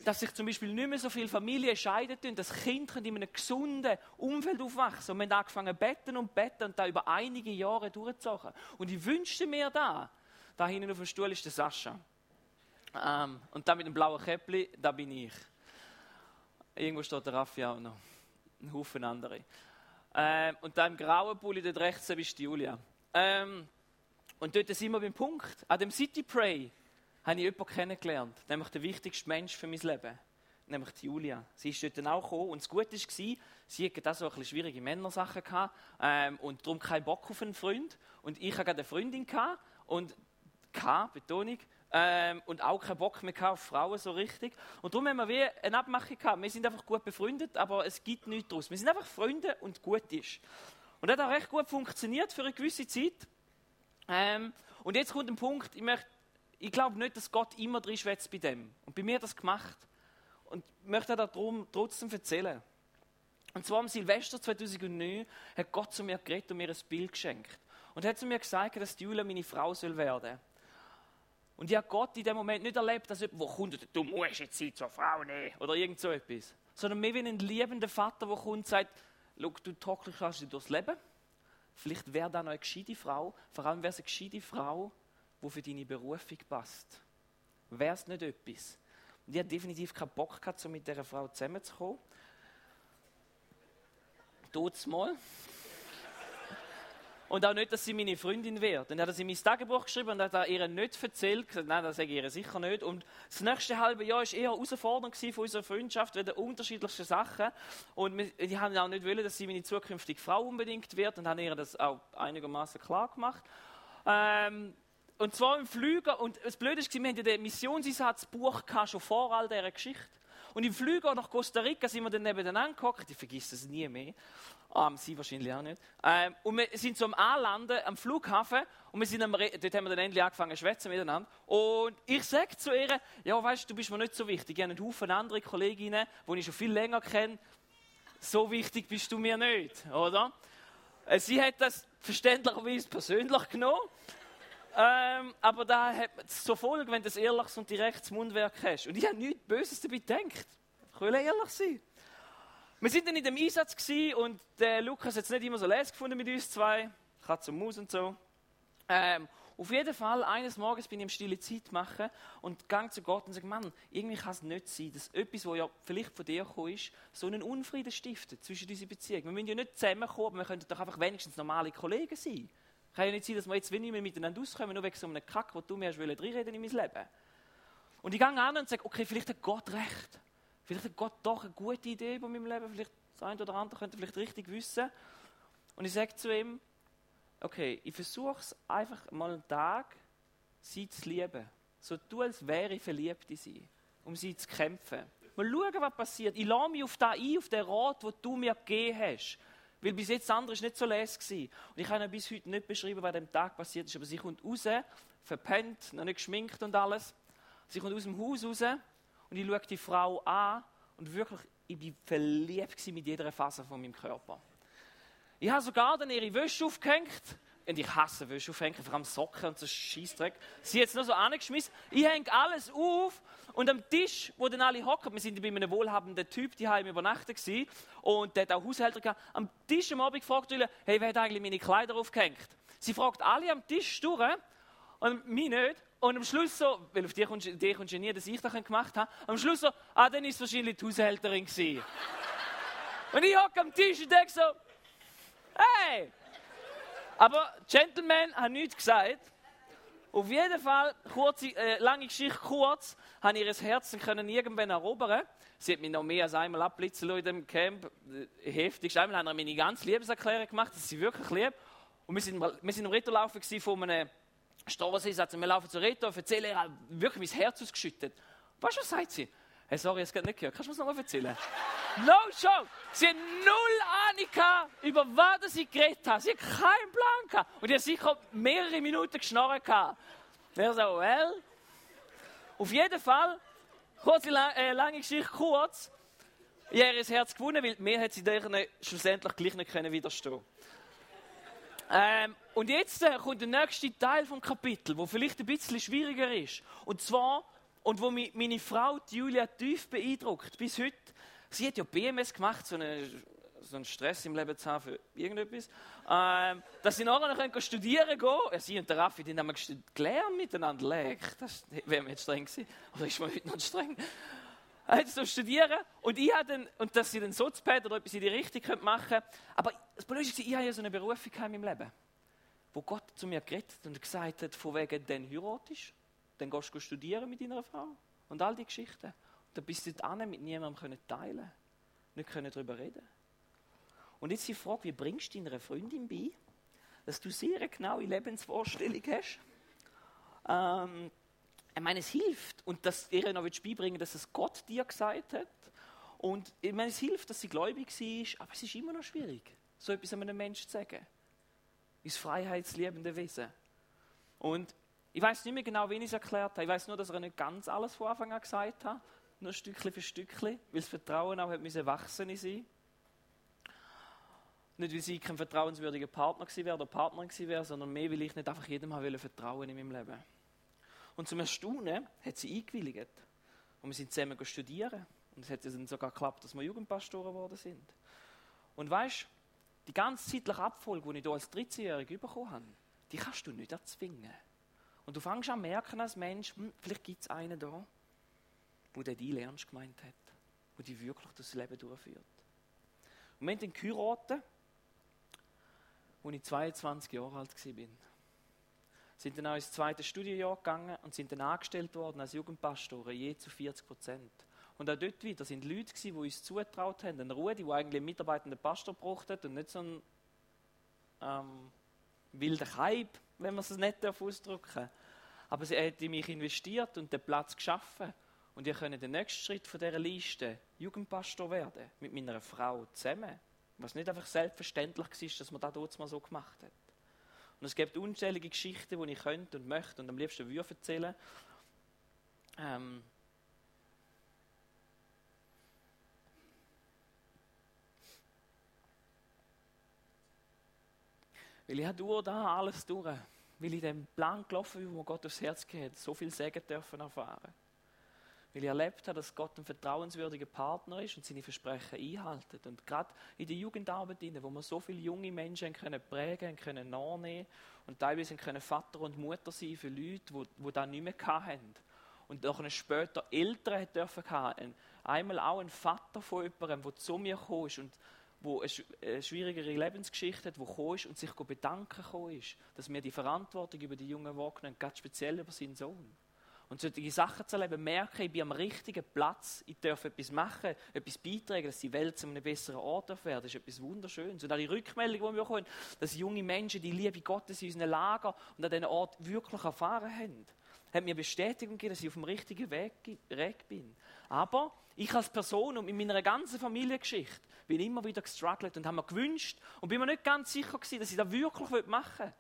dass sich zum Beispiel nicht mehr so viele Familien scheiden tun, dass Kinder in einem gesunden Umfeld aufwachsen. Und wir haben angefangen beten und beten und da über einige Jahre durchgezogen. Und ich wünschte mir da, da hinten auf dem Stuhl ist der Sascha. Ähm, und da mit dem blauen Käppli, da bin ich. Irgendwo steht der Raffi auch noch. Ein Haufen andere. Ähm, und da im grauen Pulli dort rechts bist die Julia. Ähm, und dort sind wir beim Punkt. An dem City Pray habe ich jemanden kennengelernt, nämlich der wichtigste Mensch für mein Leben, nämlich die Julia. Sie ist dort dann auch gekommen und das Gute war, sie hatte auch so ein bisschen schwierige Männersachen gehabt, ähm, und darum keinen Bock auf einen Freund. Und ich hatte eine Freundin gehabt, und K, Betonung, ähm, und auch keinen Bock mehr auf Frauen so richtig. Und darum haben wir wie eine Abmachung gehabt. Wir sind einfach gut befreundet, aber es gibt nichts daraus. Wir sind einfach Freunde und gut ist. Und das hat auch recht gut funktioniert für eine gewisse Zeit. Ähm, und jetzt kommt ein Punkt, ich möchte ich glaube nicht, dass Gott immer drin schwätzt bei dem. Und bei mir hat das gemacht. Und ich möchte darum trotzdem erzählen. Und zwar am Silvester 2009 hat Gott zu mir geredet und mir ein Bild geschenkt. Und hat zu mir gesagt, dass die Julia meine Frau soll werden. Und ich habe Gott in dem Moment nicht erlebt, dass jemand, wo kommt, du musst jetzt Zeit zur Frau nehmen oder irgend so etwas. Sondern mehr wie ein liebender Vater, der kommt und sagt, schau, du tockelst dich durchs Leben. Vielleicht wäre da noch eine gescheite Frau, vor allem wäre es eine gescheite Frau, wo für deine Berufung passt. Wäre es nicht etwas? Und ich hatte definitiv keinen Bock gehabt, so mit dieser Frau zusammenzukommen. Tut's mal. und auch nicht, dass sie meine Freundin wird. Dann hat sie in mein Tagebuch geschrieben und hat ihr nicht erzählt. Nein, das sage ich ihr sicher nicht. Und das nächste halbe Jahr war eher herausfordernd von unserer Freundschaft, wegen unterschiedlichsten Sachen. Und die haben auch nicht wollen, dass sie meine zukünftige Frau unbedingt wird und haben ihr das auch einigermaßen klar gemacht. Ähm, und zwar im Flüger. Und das Blöde ist, wir hatten ja den Missionseinsatzbuch schon vor all dieser Geschichte. Und im Flüger nach Costa Rica sind wir dann nebeneinander angeguckt. Ich vergesse es nie mehr. Ähm, sie wahrscheinlich auch nicht. Ähm, und wir sind am Anlanden am Flughafen und wir sind am dort haben wir dann endlich angefangen zu schwätzen miteinander. Und ich sage zu ihr, ja weißt du, bist mir nicht so wichtig. Ich habe einen Haufen andere Kolleginnen, die ich schon viel länger kenne. So wichtig bist du mir nicht, oder? Äh, sie hat das verständlicherweise persönlich genommen. Ähm, aber da hat so Folge, wenn du ein ehrliches und direktes Mundwerk hast. Und ich habe nichts Böses dabei gedacht. Ich will ehrlich sein. Wir sind dann in dem Einsatz und der Lukas hat es nicht immer so leise gefunden mit uns zwei. Katze und Maus und so. Ähm, auf jeden Fall, eines Morgens bin ich im stille Zeit machen und gehe zu Gott und sage, Mann, irgendwie kann es nicht sein, dass etwas, was ja vielleicht von dir gekommen ist, so einen Unfrieden stiftet zwischen diesen Beziehungen. Wir müssen ja nicht zusammenkommen, aber wir könnten doch einfach wenigstens normale Kollegen sein. Kann ja nicht sein, dass wir jetzt nicht mehr miteinander auskommen, nur wegen so einem Kack, wo du mir hast reinreden in mein Leben. Und ich gehe an und sage, okay, vielleicht hat Gott recht. Vielleicht hat Gott doch eine gute Idee über meinem Leben. Vielleicht das eine oder andere könnte vielleicht richtig wissen. Und ich sage zu ihm, okay, ich versuche es einfach mal einen Tag, sie zu lieben. So tu, als wäre ich verliebt in sie, um sie zu kämpfen. Mal schauen, was passiert. Ich lasse mich auf das ein, auf den Rat, den du mir gegeben hast. Weil bis jetzt andere nicht so les Und ich kann bis heute nicht beschreiben, was an dem Tag passiert ist. Aber sie kommt raus, verpennt, noch nicht geschminkt und alles. Sie kommt aus dem Haus raus und ich schaue die Frau an und wirklich, ich bin verliebt mit jeder Faser von meinem Körper. Ich habe sogar dann ihre Wäsche aufgehängt. Und ich hasse Wäsche aufhängen, vor allem Socken und so Scheißdreck. Sie hat es nur so angeschmissen. Ich hänge alles auf und am Tisch, wo dann alle hocken, wir sind bei einem wohlhabenden Typ, die haben übernachtet gewesen, und der hat auch Haushälter gehabt. Am Tisch am Abend fragt er, hey, wer hat eigentlich meine Kleider aufgehängt? Sie fragt alle am Tisch durch und mich nicht. Und am Schluss so, weil auf die kommst, die nie, dass ich das gemacht habe, am Schluss so, ah, dann ist es wahrscheinlich die Haushälterin gewesen. und ich hocke am Tisch und denke so, hey! Aber Gentleman hat nichts gesagt. Auf jeden Fall, kurze, äh, lange Geschichte kurz, habe ihr Herz können irgendwann erobern. Sie hat mich noch mehr als einmal abblitzen in dem Camp. Äh, heftig. Einmal haben wir meine ganze Liebeserklärung gemacht, dass sie wirklich lieb. Und wir sind, wir sind im Rettolaufen von einem Straßensatz. Wir laufen zu Retto und erzählen ihr wirklich mein Herz ausgeschüttet. Weißt du, was sagt sie? Hey, sorry, es geht nicht gehört. Kannst du mir das nochmal erzählen? No joke! Sie hat null Ahnung über was sie geredet hat. Sie hat keinen Plan gehabt. Und die hat sicher mehrere Minuten geschnorren gehabt. Wer so, well? Auf jeden Fall, kurze, äh, lange Geschichte kurz. Ich habe ihr Herz gewonnen, weil mir hat sie denen schlussendlich gleich nicht können widerstehen ähm, Und jetzt äh, kommt der nächste Teil vom Kapitel, wo vielleicht ein bisschen schwieriger ist. Und zwar und wo mich meine Frau Julia tief beeindruckt, bis heute. Sie hat ja BMS gemacht, so, eine, so einen Stress im Leben zu haben für irgendetwas. Ähm, dass sie nachher noch studieren gehen ja, Sie und der Raffi, die haben gelernt miteinander. Leck, das wäre mir jetzt streng gewesen. Oder ist man heute noch streng? Hat so studieren und ich dann, und dass sie den Soziopad oder etwas in die Richtung machen können. Aber das Problem ist, ich habe ja so eine Berufung in meinem Leben, wo Gott zu mir geredet und gesagt hat, von wegen, den heiratest dann gehst du studieren mit deiner Frau. Und all die Geschichten. Und dann bist du dort mit niemandem teilen können Nicht können darüber reden Und jetzt die Frage, wie bringst du deiner Freundin bei, dass du sehr eine genaue Lebensvorstellung hast? Ähm, ich meine, es hilft. Und dass ihr noch beibringen dass es Gott dir gesagt hat. Und ich meine, es hilft, dass sie gläubig ist, aber es ist immer noch schwierig, so etwas einem Menschen zu sagen. Ist freiheitsliebende Wesen. Und ich weiß nicht mehr genau, wen ich es erklärt habe. Ich weiß nur, dass er nicht ganz alles von Anfang an gesagt hat. Nur Stückchen für Stückchen, weil das Vertrauen auch müssen wachsen in sie. Nicht, weil sie kein vertrauenswürdiger Partner gewesen wäre oder Partnerin gewesen wäre, sondern mehr, weil ich nicht einfach jedem habe vertrauen in meinem Leben. Und zum Erstaunen hat sie eingewilligt. Und wir sind zusammen studieren. Und es hat dann sogar geklappt, dass wir Jugendpastoren geworden sind. Und weißt die ganze zeitliche Abfolge, die ich hier als 13-Jährige bekommen habe, die kannst du nicht erzwingen. Und du fängst an merken als Mensch, hm, vielleicht gibt es einen da, der die ernst gemeint hat, wo die wirklich das Leben durchführt. Und wir haben dann geheiratet als ich 22 Jahre alt war. Sind dann auch ins zweite Studienjahr gegangen und sind dann angestellt worden als Jugendpastoren, je zu 40 Prozent. Und auch dort wieder sind Leute die uns zutraut haben. Ein Rudi, der eigentlich einen mitarbeitenden Pastor braucht und nicht so ein ähm, wilder Kaib, wenn man es nicht ausdrücken darf. Aber sie hat in mich investiert und den Platz geschaffen. Und ich könnt den nächsten Schritt von dieser Liste Jugendpastor werden, mit meiner Frau zusammen. Was nicht einfach selbstverständlich war, dass man das dort mal so gemacht hat. Und es gibt unzählige Geschichten, die ich könnte und möchte und am liebsten würde erzählen. Ähm, Weil ich durch da alles durch, weil ich den Plan gelaufen bin, wo Gott aufs Herz geht, so viel Segen dürfen erfahren. Weil ich erlebt habe, dass Gott ein vertrauenswürdiger Partner ist und seine Versprechen einhaltet. Und gerade in der Jugendarbeit, wo wir so viele junge Menschen können prägen können, nachnehmen und teilweise können Vater und Mutter sein für Leute, die, die das nicht mehr hatten. Und auch später Eltern dürfen haben. Einmal auch ein Vater von jemandem, der zu mir kam und wo eine schwierigere Lebensgeschichte hat, wo gekommen ist und sich bedanken gekommen ist, dass wir die Verantwortung über die Jungen wahrnehmen, ganz speziell über seinen Sohn. Und solche Sachen zu erleben, merken, ich bin am richtigen Platz, ich darf etwas machen, etwas beitragen, dass die Welt zu einem besseren Ort werden, das ist etwas Wunderschönes. Und auch die Rückmeldung, die wir bekommen, dass junge Menschen die Liebe Gottes in unseren Lager und an diesem Ort wirklich erfahren haben, hat mir Bestätigung gegeben, dass ich auf dem richtigen Weg bin. Aber ich als Person und in meiner ganzen Familiengeschichte bin immer wieder gestruggelt und habe mir gewünscht und bin mir nicht ganz sicher gewesen, dass ich das wirklich machen will.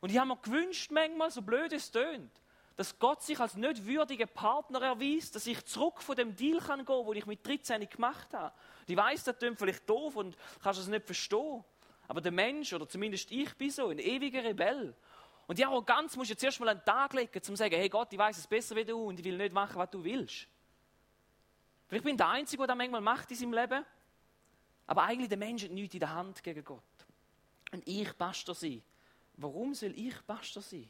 Und ich habe mir gewünscht, manchmal, so blöd es tönt, dass Gott sich als nicht würdiger Partner erweist, dass ich zurück von dem Deal kann gehen, den ich mit 13 gemacht habe. Und ich weiss, das klingt vielleicht doof und kannst es nicht verstehen. Aber der Mensch, oder zumindest ich bin so, ein ewiger Rebell. Und die Arroganz musst du jetzt erst mal den Tag legen, um zu sagen, hey Gott, ich weiß es besser wie du und ich will nicht machen, was du willst. Vielleicht bin ich der Einzige, der das manchmal macht in seinem Leben. Aber eigentlich der Mensch hat nichts in der Hand gegen Gott. Und ich Pastor sein. Warum soll ich Pastor sein?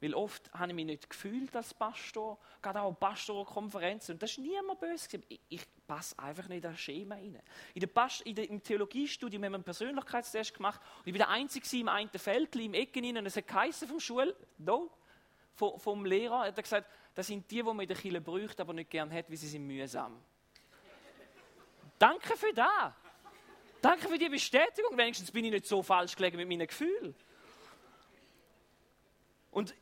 Weil oft habe ich mich nicht gefühlt als Pastor, gerade auch Pastorkonferenzen. Und das ist niemand böse. Ich, ich passe einfach nicht in das Schema rein. In der Past in der, Im Theologiestudium haben wir einen Persönlichkeitstest gemacht. Und ich war der Einzige im einen Feld, im Ecken rein. Und es hat vom Schul, no, vom, vom Lehrer, hat er gesagt, das sind die, die man in der Kirche bräuchte, aber nicht gern hat, weil sie sind mühsam. Danke für das. Danke für die Bestätigung. Wenigstens bin ich nicht so falsch gelegen mit meinen Gefühlen. Und,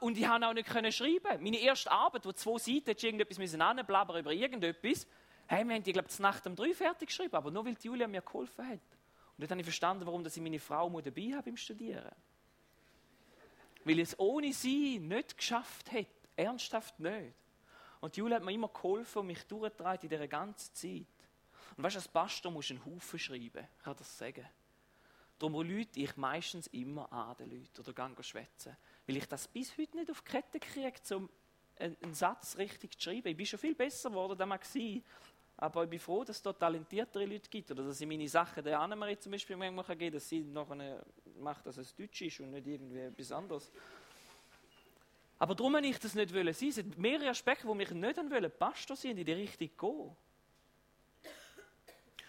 und ich konnte auch nicht können schreiben. Meine erste Arbeit, wo zwei Seiten hätte irgendetwas anblabbern über irgendetwas, hey, wir haben die, glaube ich, Nacht um drei fertig geschrieben, aber nur weil die Julia mir geholfen hat. Und dann habe ich verstanden, warum ich meine Frau dabei habe beim Studieren. Weil ich es ohne sie nicht geschafft hätte. Ernsthaft nicht. Und Julia hat mir immer geholfen und mich durchgetragen in dieser ganzen Zeit. Und weißt du, als Pastor musst du einen Haufen schreiben. Ich kann das sagen. Darum rufe ich meistens immer an den Leuten oder gehe schwätzen. Weil ich das bis heute nicht auf die Kette kriege, um einen, Satz richtig zu schreiben. Ich bin schon viel besser geworden, als ich aber ich bin froh, dass es dort talentiertere Leute gibt. Oder dass ich meine Sachen der Annemarie zum Beispiel manchmal geben kann, dass sie nachher macht, dass es Deutsch ist und nicht irgendwie etwas anderes. Aber darum wollte ich das nicht wollen sein. Es sind mehrere Aspekte, die mich nicht wollen, Pastor sein, in die Richtung gehen.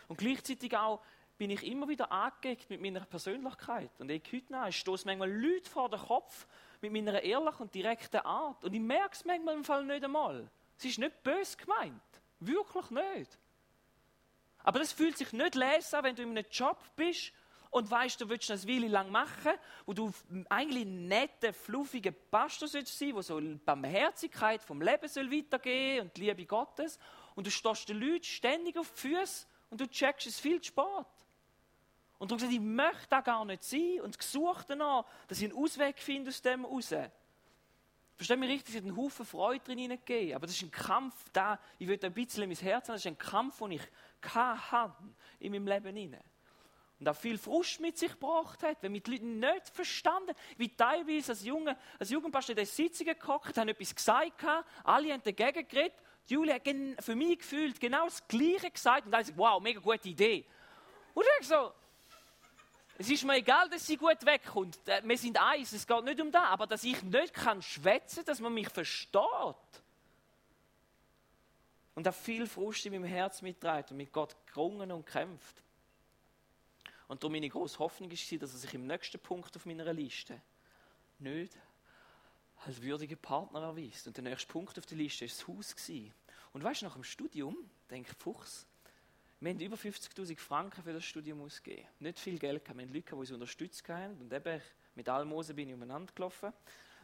Und gleichzeitig auch bin ich immer wieder angeeckt mit meiner Persönlichkeit. Und ich heute noch, ich stoße manchmal Leute vor den Kopf mit meiner ehrlichen und direkten Art. Und ich merke es manchmal im Fall nicht einmal. Es ist nicht böse gemeint. Wirklich nicht. Aber das fühlt sich nicht lesen, wenn du in einem Job bist und weißt, du willst das Weile lang machen, wo du eigentlich netter, fluffiger Pastor sollst sein, wo so die Barmherzigkeit vom Leben soll weitergehen und die Liebe Gottes. Und du stehst den Leuten ständig auf die Füße und du checkst es viel zu spät. Und du sagst, ich möchte da gar nicht sein und gesucht danach, dass ich einen Ausweg finde aus dem raus. Verstehe mich richtig, es hat einen Haufen Freude drin hineingegeben. Aber das ist ein Kampf, da, ich will ein bisschen mein Herz haben, das ist ein Kampf, den ich hatte in meinem Leben hinein. Und auch viel Frust mit sich gebracht hat, wenn mit Leuten nicht verstanden, wie teilweise als, Junge, als Jugendpastor in der Sitzung gekocht, haben etwas gesagt, alle haben dagegen geredet. Julia hat für mich gefühlt genau das Gleiche gesagt und dann gesagt, wow, mega gute Idee. Und ich so, es ist mir egal, dass sie gut wegkommt. Äh, wir sind eins, es geht nicht um das. Aber dass ich nicht kann schwätzen, dass man mich versteht. Und auch viel Frust in meinem Herz mitträgt und mit Gott gerungen und kämpft. Und darum meine grosse Hoffnung war, dass er sich im nächsten Punkt auf meiner Liste nicht als würdiger Partner erweist. Und der nächste Punkt auf der Liste war das Haus. Und weißt du, nach dem Studium, denke Fuchs, wir haben über 50.000 Franken für das Studium ausgegeben. Nicht viel Geld gehabt. Wir haben Leute, die uns unterstützt haben. Und eben, mit Almosen bin ich umeinander gelaufen.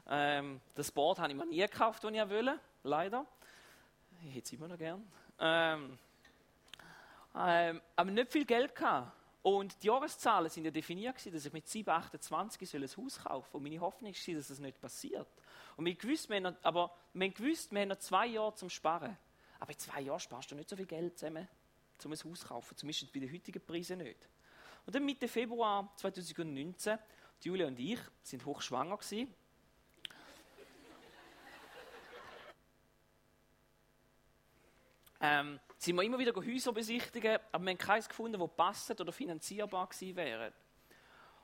Ähm, das Board habe ich mir nie gekauft, das ich wollte. Leider. Ich hätte es immer noch gern. Ähm, ähm, aber nicht viel Geld gehabt. Und die Jahreszahlen sind ja definiert dass ich mit 7, 28 ein Haus kaufen soll. Und meine Hoffnung war, dass das nicht passiert. Und wir gewusst, wir noch, aber wir haben gewusst, wir haben noch zwei Jahre zum Sparen. Aber in zwei Jahren sparst du nicht so viel Geld zusammen, um ein Haus zu kaufen. Zumindest bei den heutigen Preisen nicht. Und dann Mitte Februar 2019, Julia und ich sind hochschwanger gewesen. Ähm, sind wir immer wieder Häuser besichtigen, aber wir haben keins gefunden, das passend oder finanzierbar gewesen wäre.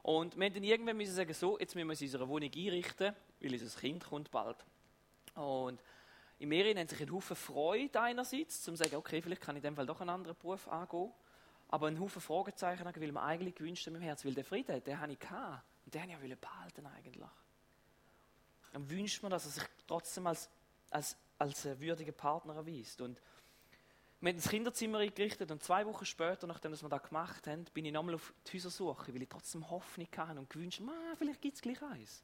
Und wir mussten dann irgendwann müssen sagen, so, jetzt müssen wir uns in unserer Wohnung einrichten, weil unser Kind kommt bald. Und in mir haben sich ein Haufen Freude einerseits, zum zu sagen, okay, vielleicht kann ich in dem Fall doch einen anderen Beruf angehen. Aber ein Haufen Fragezeichen, weil man eigentlich gewünscht in meinem Herzen, weil der Frieden, den habe ich gehabt. Und den habe ich behalten eigentlich. Dann wünscht man, dass er sich trotzdem als, als, als würdiger Partner erweist. Und wir haben das Kinderzimmer eingerichtet und zwei Wochen später, nachdem wir das gemacht haben, bin ich nochmal auf die Häusersuche, weil ich trotzdem Hoffnung hatte und gewünscht, vielleicht gibt es gleich eins.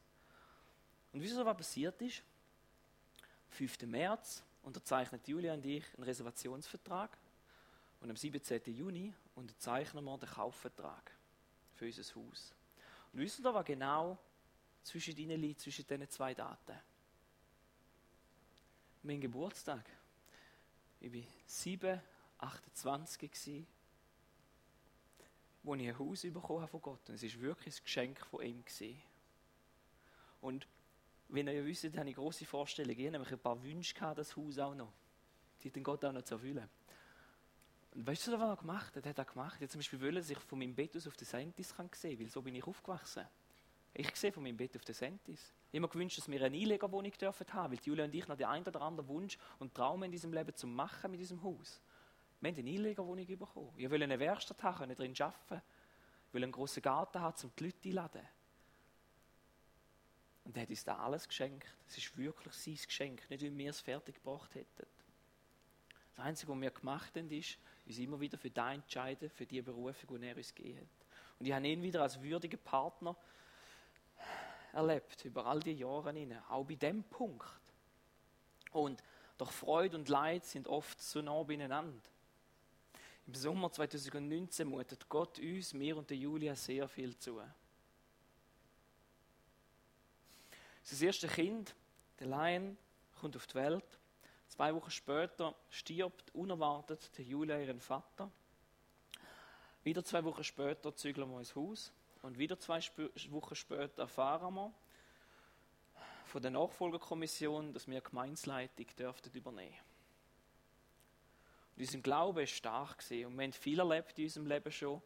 Und wisst ihr, was passiert ist? 5. März unterzeichnet Julia und ich einen Reservationsvertrag und am 17. Juni unterzeichnen wir den Kaufvertrag für unser Haus. Und wisst ihr, was genau zwischen ihnen liegt, zwischen diesen zwei Daten? Mein Geburtstag. Ich war 7, 28 gewesen, wo ich ein Haus bekommen habe von Gott. Und es war wirklich ein Geschenk von ihm. Gewesen. Und wenn ihr ja wisst, habe ich große Vorstellungen. Ich habe nämlich ein paar Wünsche gehabt, das Haus auch noch. Die den Gott auch noch zu erfüllen. Und weißt du, was er gemacht hat? Er hat gemacht. Er zum Beispiel wollte, dass ich von meinem Bett aus auf den Sentis sehen kann, weil so bin ich aufgewachsen. Ich sehe von meinem Bett auf den Sentis. Ich habe mir gewünscht, dass wir eine Einlegerwohnung dürfen haben, weil Julia und ich noch den einen oder anderen Wunsch und Traum in diesem Leben zu machen mit diesem Haus. Wir haben eine Einlegerwohnung bekommen. Ich will eine Werkstatt haben, drin arbeiten. Ich will einen grossen Garten haben, um die Leute einladen. Und er hat uns da alles geschenkt. Es ist wirklich sein Geschenk, nicht wie wir es fertig gebracht hätten. Das Einzige, was wir gemacht haben, ist, uns immer wieder für das entscheiden, für die Berufung, die er uns gegeben hat. Und ich habe ihn wieder als würdigen Partner erlebt, über all die Jahre hinein, auch bei dem Punkt. Und doch Freude und Leid sind oft so nah beieinander. Im Sommer 2019 mutet Gott uns, mir und der Julia sehr viel zu. Sein erstes Kind, der Lion, kommt auf die Welt. Zwei Wochen später stirbt unerwartet der Julia ihren Vater. Wieder zwei Wochen später zügeln wir ins Haus. Und wieder zwei Wochen später erfahren wir von der Nachfolgerkommission, dass wir Gemeinsleitung dürften übernehmen. Und unser Glaube ist stark gewesen. und wir haben viel erlebt in unserem Leben schon.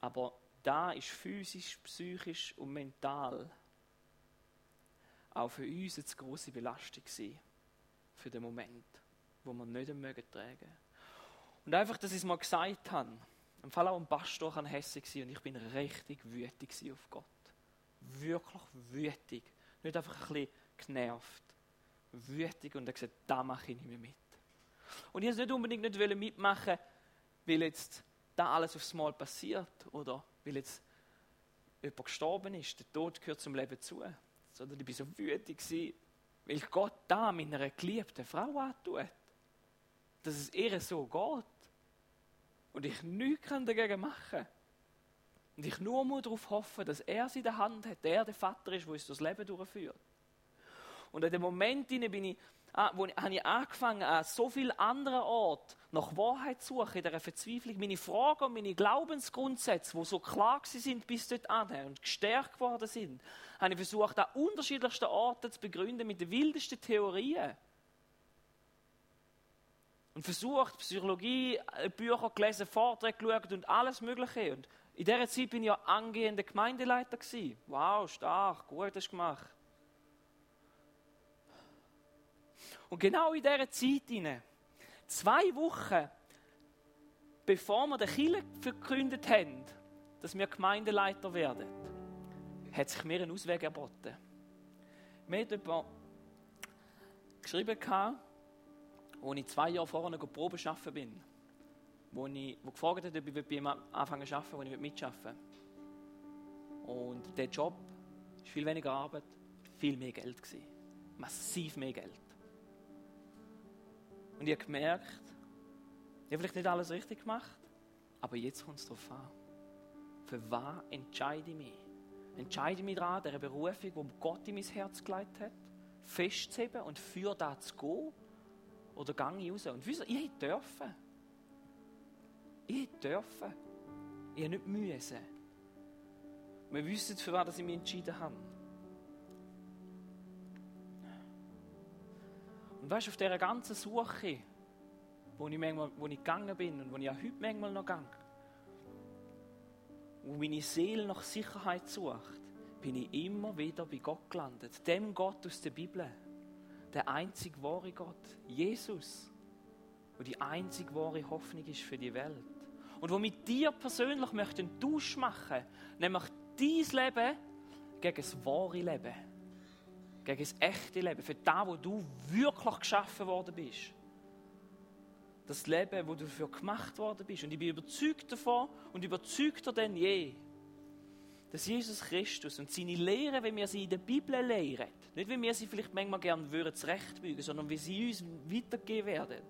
Aber da ist physisch, psychisch und mental auch für uns eine große Belastung gewesen. Für den Moment, wo wir nicht mögen tragen. Und einfach, dass ich es mal gesagt habe, im Fall auch ein Pastor an Hesse und ich bin richtig wütig auf Gott. Wirklich wütig. Nicht einfach ein bisschen genervt. Wütig und er gesagt, da mache ich nicht mehr mit. Und ich wollte nicht unbedingt nicht mitmachen, weil jetzt da alles aufs Mal passiert oder weil jetzt jemand gestorben ist. Der Tod gehört zum Leben zu. Sondern ich war so wütig, weil Gott da meiner geliebten Frau antut. Dass es ihr so geht und ich nichts dagegen machen kann. Und ich nur muss darauf hoffen, dass er sie in der Hand hat, der der Vater ist, der uns das Leben durchführt. Und in dem Moment bin wo ich, habe ich angefangen, an so vielen anderen Orten nach Wahrheit zu suchen, in dieser Verzweiflung. Meine Fragen und meine Glaubensgrundsätze, die so klar sind bis dort an und gestärkt worden sind, habe ich versucht, an unterschiedlichsten Orten zu begründen mit den wildesten Theorien und versucht, Psychologie, äh, Bücher gelesen, Vorträge geschaut und alles Mögliche. Und in dieser Zeit bin ich ja angehender Gemeindeleiter gewesen. Wow, stark, gut hast du gemacht. Und genau in dieser Zeit zwei Wochen bevor wir den Kirche verkündet haben, dass wir Gemeindeleiter werden, hat sich mir einen Ausweg erboten. Mir hat jemand geschrieben, als ich zwei Jahre vorher noch Probe arbeiten bin, wo, ich, wo gefragt hat, ob ich bei ihm anfangen zu arbeiten, wo ich mitarbeiten Und der Job ist viel weniger Arbeit, viel mehr Geld gewesen. Massiv mehr Geld. Und ich habe gemerkt, ich habe vielleicht nicht alles richtig gemacht, aber jetzt kommt es darauf an. Für was entscheide ich mich? Entscheide ich mich daran, dieser Berufung, die Gott in mein Herz gelegt hat, festzuheben und für das zu gehen? Oder gehe ich raus? Und wieso? Ich dürfen. Ich dürfen. Ich habe nicht müssen. Wir wissen, für was ich mich entschieden habe. Weißt du, auf dieser ganzen Suche, wo ich, manchmal, wo ich gegangen bin und wo ich auch heute manchmal noch gehe, wo meine Seele nach Sicherheit sucht, bin ich immer wieder bei Gott gelandet. Dem Gott aus der Bibel. Der einzig wahre Gott. Jesus. Wo die einzig wahre Hoffnung ist für die Welt. Und wo mit dir persönlich möchte einen Tausch machen, nämlich dein Leben gegen das wahre Leben. Gegen das echte Leben. Für das, wo du wirklich geschaffen worden bist das Leben, wo du dafür gemacht worden bist. Und ich bin überzeugt davon und überzeugter denn je, dass Jesus Christus und seine Lehre, wie wir sie in der Bibel lehren, nicht wie wir sie vielleicht manchmal gerne würden zurechtbügen, sondern wie sie uns weitergeben werden.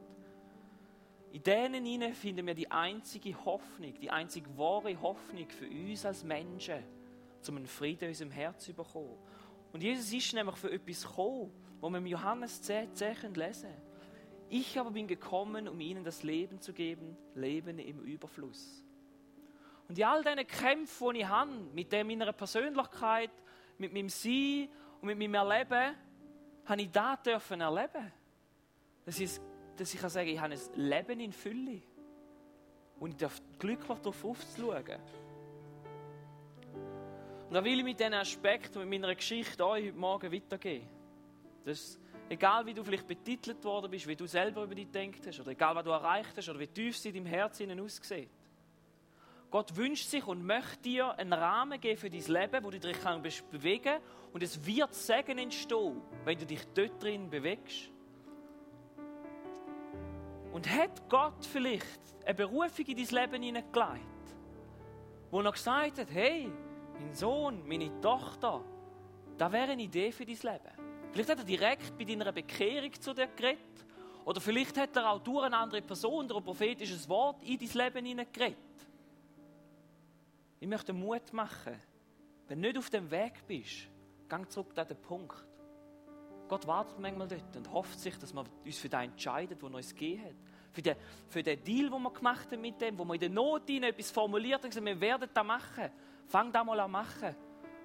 In denen hinein finden wir die einzige Hoffnung, die einzige wahre Hoffnung für uns als Menschen, um einen Frieden in unserem Herz zu bekommen. Und Jesus ist nämlich für etwas gekommen, wo wir im Johannes 10, 10 lesen. Ich aber bin gekommen, um ihnen das Leben zu geben, Leben im Überfluss. Und in all diesen Kämpfen, die ich habe, mit der meiner Persönlichkeit, mit meinem Sein und mit meinem Erleben, habe ich das dürfen erleben. Das ist, dass ich kann sagen, ich habe ein Leben in Fülle. Und ich darf glücklich darauf aufzuschauen. Und da will ich mit diesen Aspekten und mit meiner Geschichte euch heute Morgen weitergehen. Das Egal wie du vielleicht betitelt worden bist, wie du selber über dich denkt hast, oder egal was du erreicht hast, oder wie tief es in deinem Herzen aussieht. Gott wünscht sich und möchte dir einen Rahmen geben für dein Leben, wo du dich bewegen kannst. Und es wird Segen entstehen, wenn du dich dort drin bewegst. Und hat Gott vielleicht eine Berufung in dein Leben hineingelegt, wo er gesagt hat, hey, mein Sohn, meine Tochter, das wäre eine Idee für dein Leben. Vielleicht hat er direkt bei deiner Bekehrung zu dir geredet. Oder vielleicht hat er auch durch eine andere Person durch ein prophetisches Wort in dein Leben hineingeredet. Ich möchte Mut machen. Wenn du nicht auf dem Weg bist, gang zurück an den Punkt. Gott wartet manchmal dort und hofft sich, dass wir uns für den entscheiden, wo er uns gegeben hat. Für den, für den Deal, den wir gemacht haben mit dem, wo wir in der Not etwas formuliert haben, gesagt, wir werden das machen. Fang da mal an machen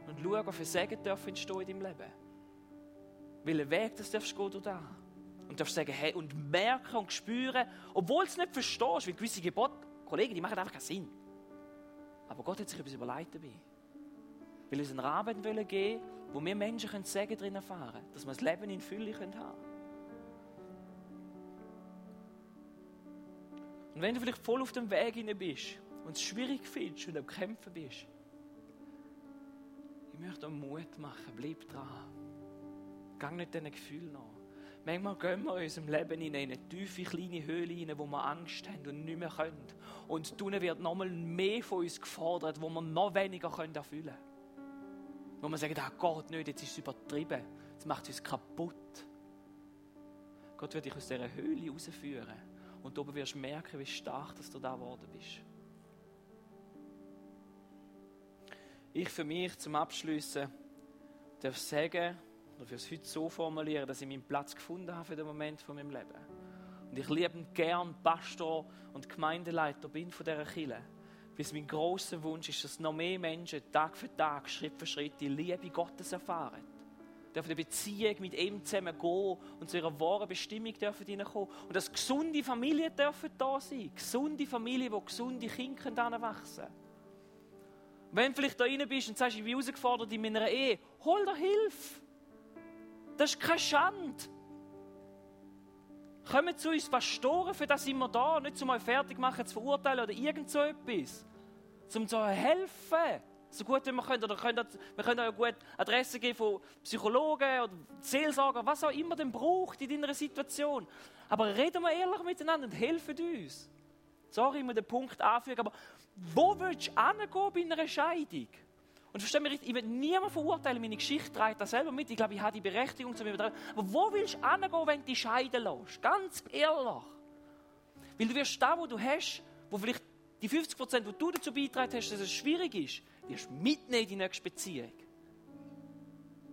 und schau, für Segen dürfen entstehen in deinem Leben welchen Weg das darfst du gehen da. Und darfst sagen, hey, und merken und spüren, obwohl du es nicht verstehst, weil gewisse Gebote, Kollegen, die machen einfach keinen Sinn. Aber Gott hat sich etwas überlegt dabei. Weil uns einen Rahmen wollen geben, wo wir Menschen können Segen drin erfahren dass wir das Leben in Fülle haben können. Und wenn du vielleicht voll auf dem Weg hinein bist und es schwierig findest und am Kämpfen bist, ich möchte Mut machen, bleib dran. Gang nicht diesen Gefühlen nach. Manchmal gehen wir in unserem Leben in eine tiefe, kleine Höhle hinein, wo wir Angst haben und nicht mehr können. Und tun wird nochmal mehr von uns gefordert, wo wir noch weniger können erfüllen können. Wo wir sagen, das geht nicht, jetzt ist es übertrieben. Das macht uns kaputt. Gott wird dich aus dieser Höhle rausführen. Und oben wirst du merken, wie stark dass du da geworden bist. Ich für mich zum Abschließen darf sagen, oder für es heute so formulieren, dass ich meinen Platz gefunden habe für den Moment von meinem Leben. Und ich liebe gern Pastor und Gemeindeleiter bin von dieser Kirche. Bis mein grosser Wunsch ist, dass noch mehr Menschen Tag für Tag, Schritt für Schritt die Liebe Gottes erfahren. Dürfen eine Beziehung mit ihm zusammen gehen und zu ihrer wahren Bestimmung dürfen hineinkommen. Und dass gesunde Familien dürfen da sein. Gesunde Familien, wo gesunde Kinder heranwachsen können. Wenn du vielleicht da rein bist und sagst, ich bin herausgefordert in meiner Ehe, hol dir Hilfe. Das ist keine Schande. Kommen zu uns Pastoren, für das sind wir da, nicht zum euch fertig machen, zu verurteilen oder irgend so etwas. um zu helfen. So gut wie wir können. Oder können, wir können euch gut Adressen geben von Psychologen oder Seelsorger, was auch immer denn braucht in deiner Situation. Aber reden wir ehrlich miteinander und helfen uns. Sorry, ich muss den Punkt anfügen, aber wo willst du hingehen bei einer Scheidung? Und versteh mich richtig, ich will niemanden verurteilen, meine Geschichte trägt das selber mit. Ich glaube, ich habe die Berechtigung zu mir. Aber wo willst du hingehen, wenn du dich scheiden lässt? Ganz ehrlich. Weil du wirst da, wo du hast, wo vielleicht die 50 Prozent, die du dazu beitragen hast, dass es schwierig ist, wirst du mitnehmen in die nächste Beziehung.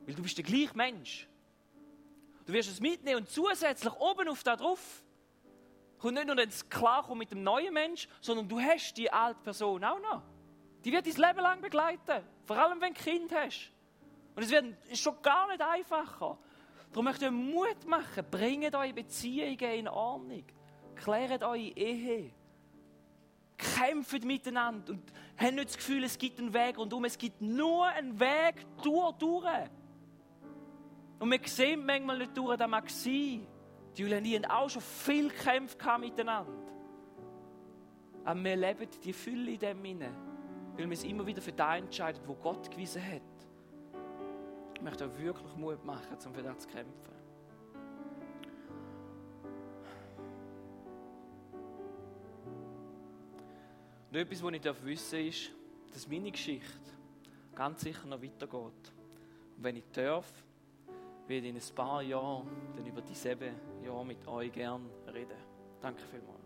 Weil du bist der gleiche Mensch. Du wirst es mitnehmen und zusätzlich oben auf da drauf kommt nicht nur das Klarkommen mit dem neuen Mensch, sondern du hast die alte Person auch noch. Die wird dein Leben lang begleiten. Vor allem, wenn du ein Kind hast. Und es wird schon gar nicht einfacher. Darum möchte ich Mut machen. Bringt eure Beziehungen in Ordnung. Klärt eure Ehe. Kämpft miteinander und habt nicht das Gefühl, es gibt einen Weg rundum. Es gibt nur einen Weg durch, durch. Und wir sehen manchmal nicht durch, das mag sein. Die Julia und ich haben auch schon viel Kämpfe miteinander. Aber wir leben die Fülle in dem hinein, weil wir es immer wieder für das entscheiden, wo Gott gewiesen hat. Ich möchte auch wirklich Mut machen, um für das zu kämpfen. Und etwas, was ich wissen darf, ist, dass meine Geschichte ganz sicher noch weitergeht. Und wenn ich darf, werde in ein paar Jahren dann über die sieben Jahre mit euch gern reden. Danke vielmals.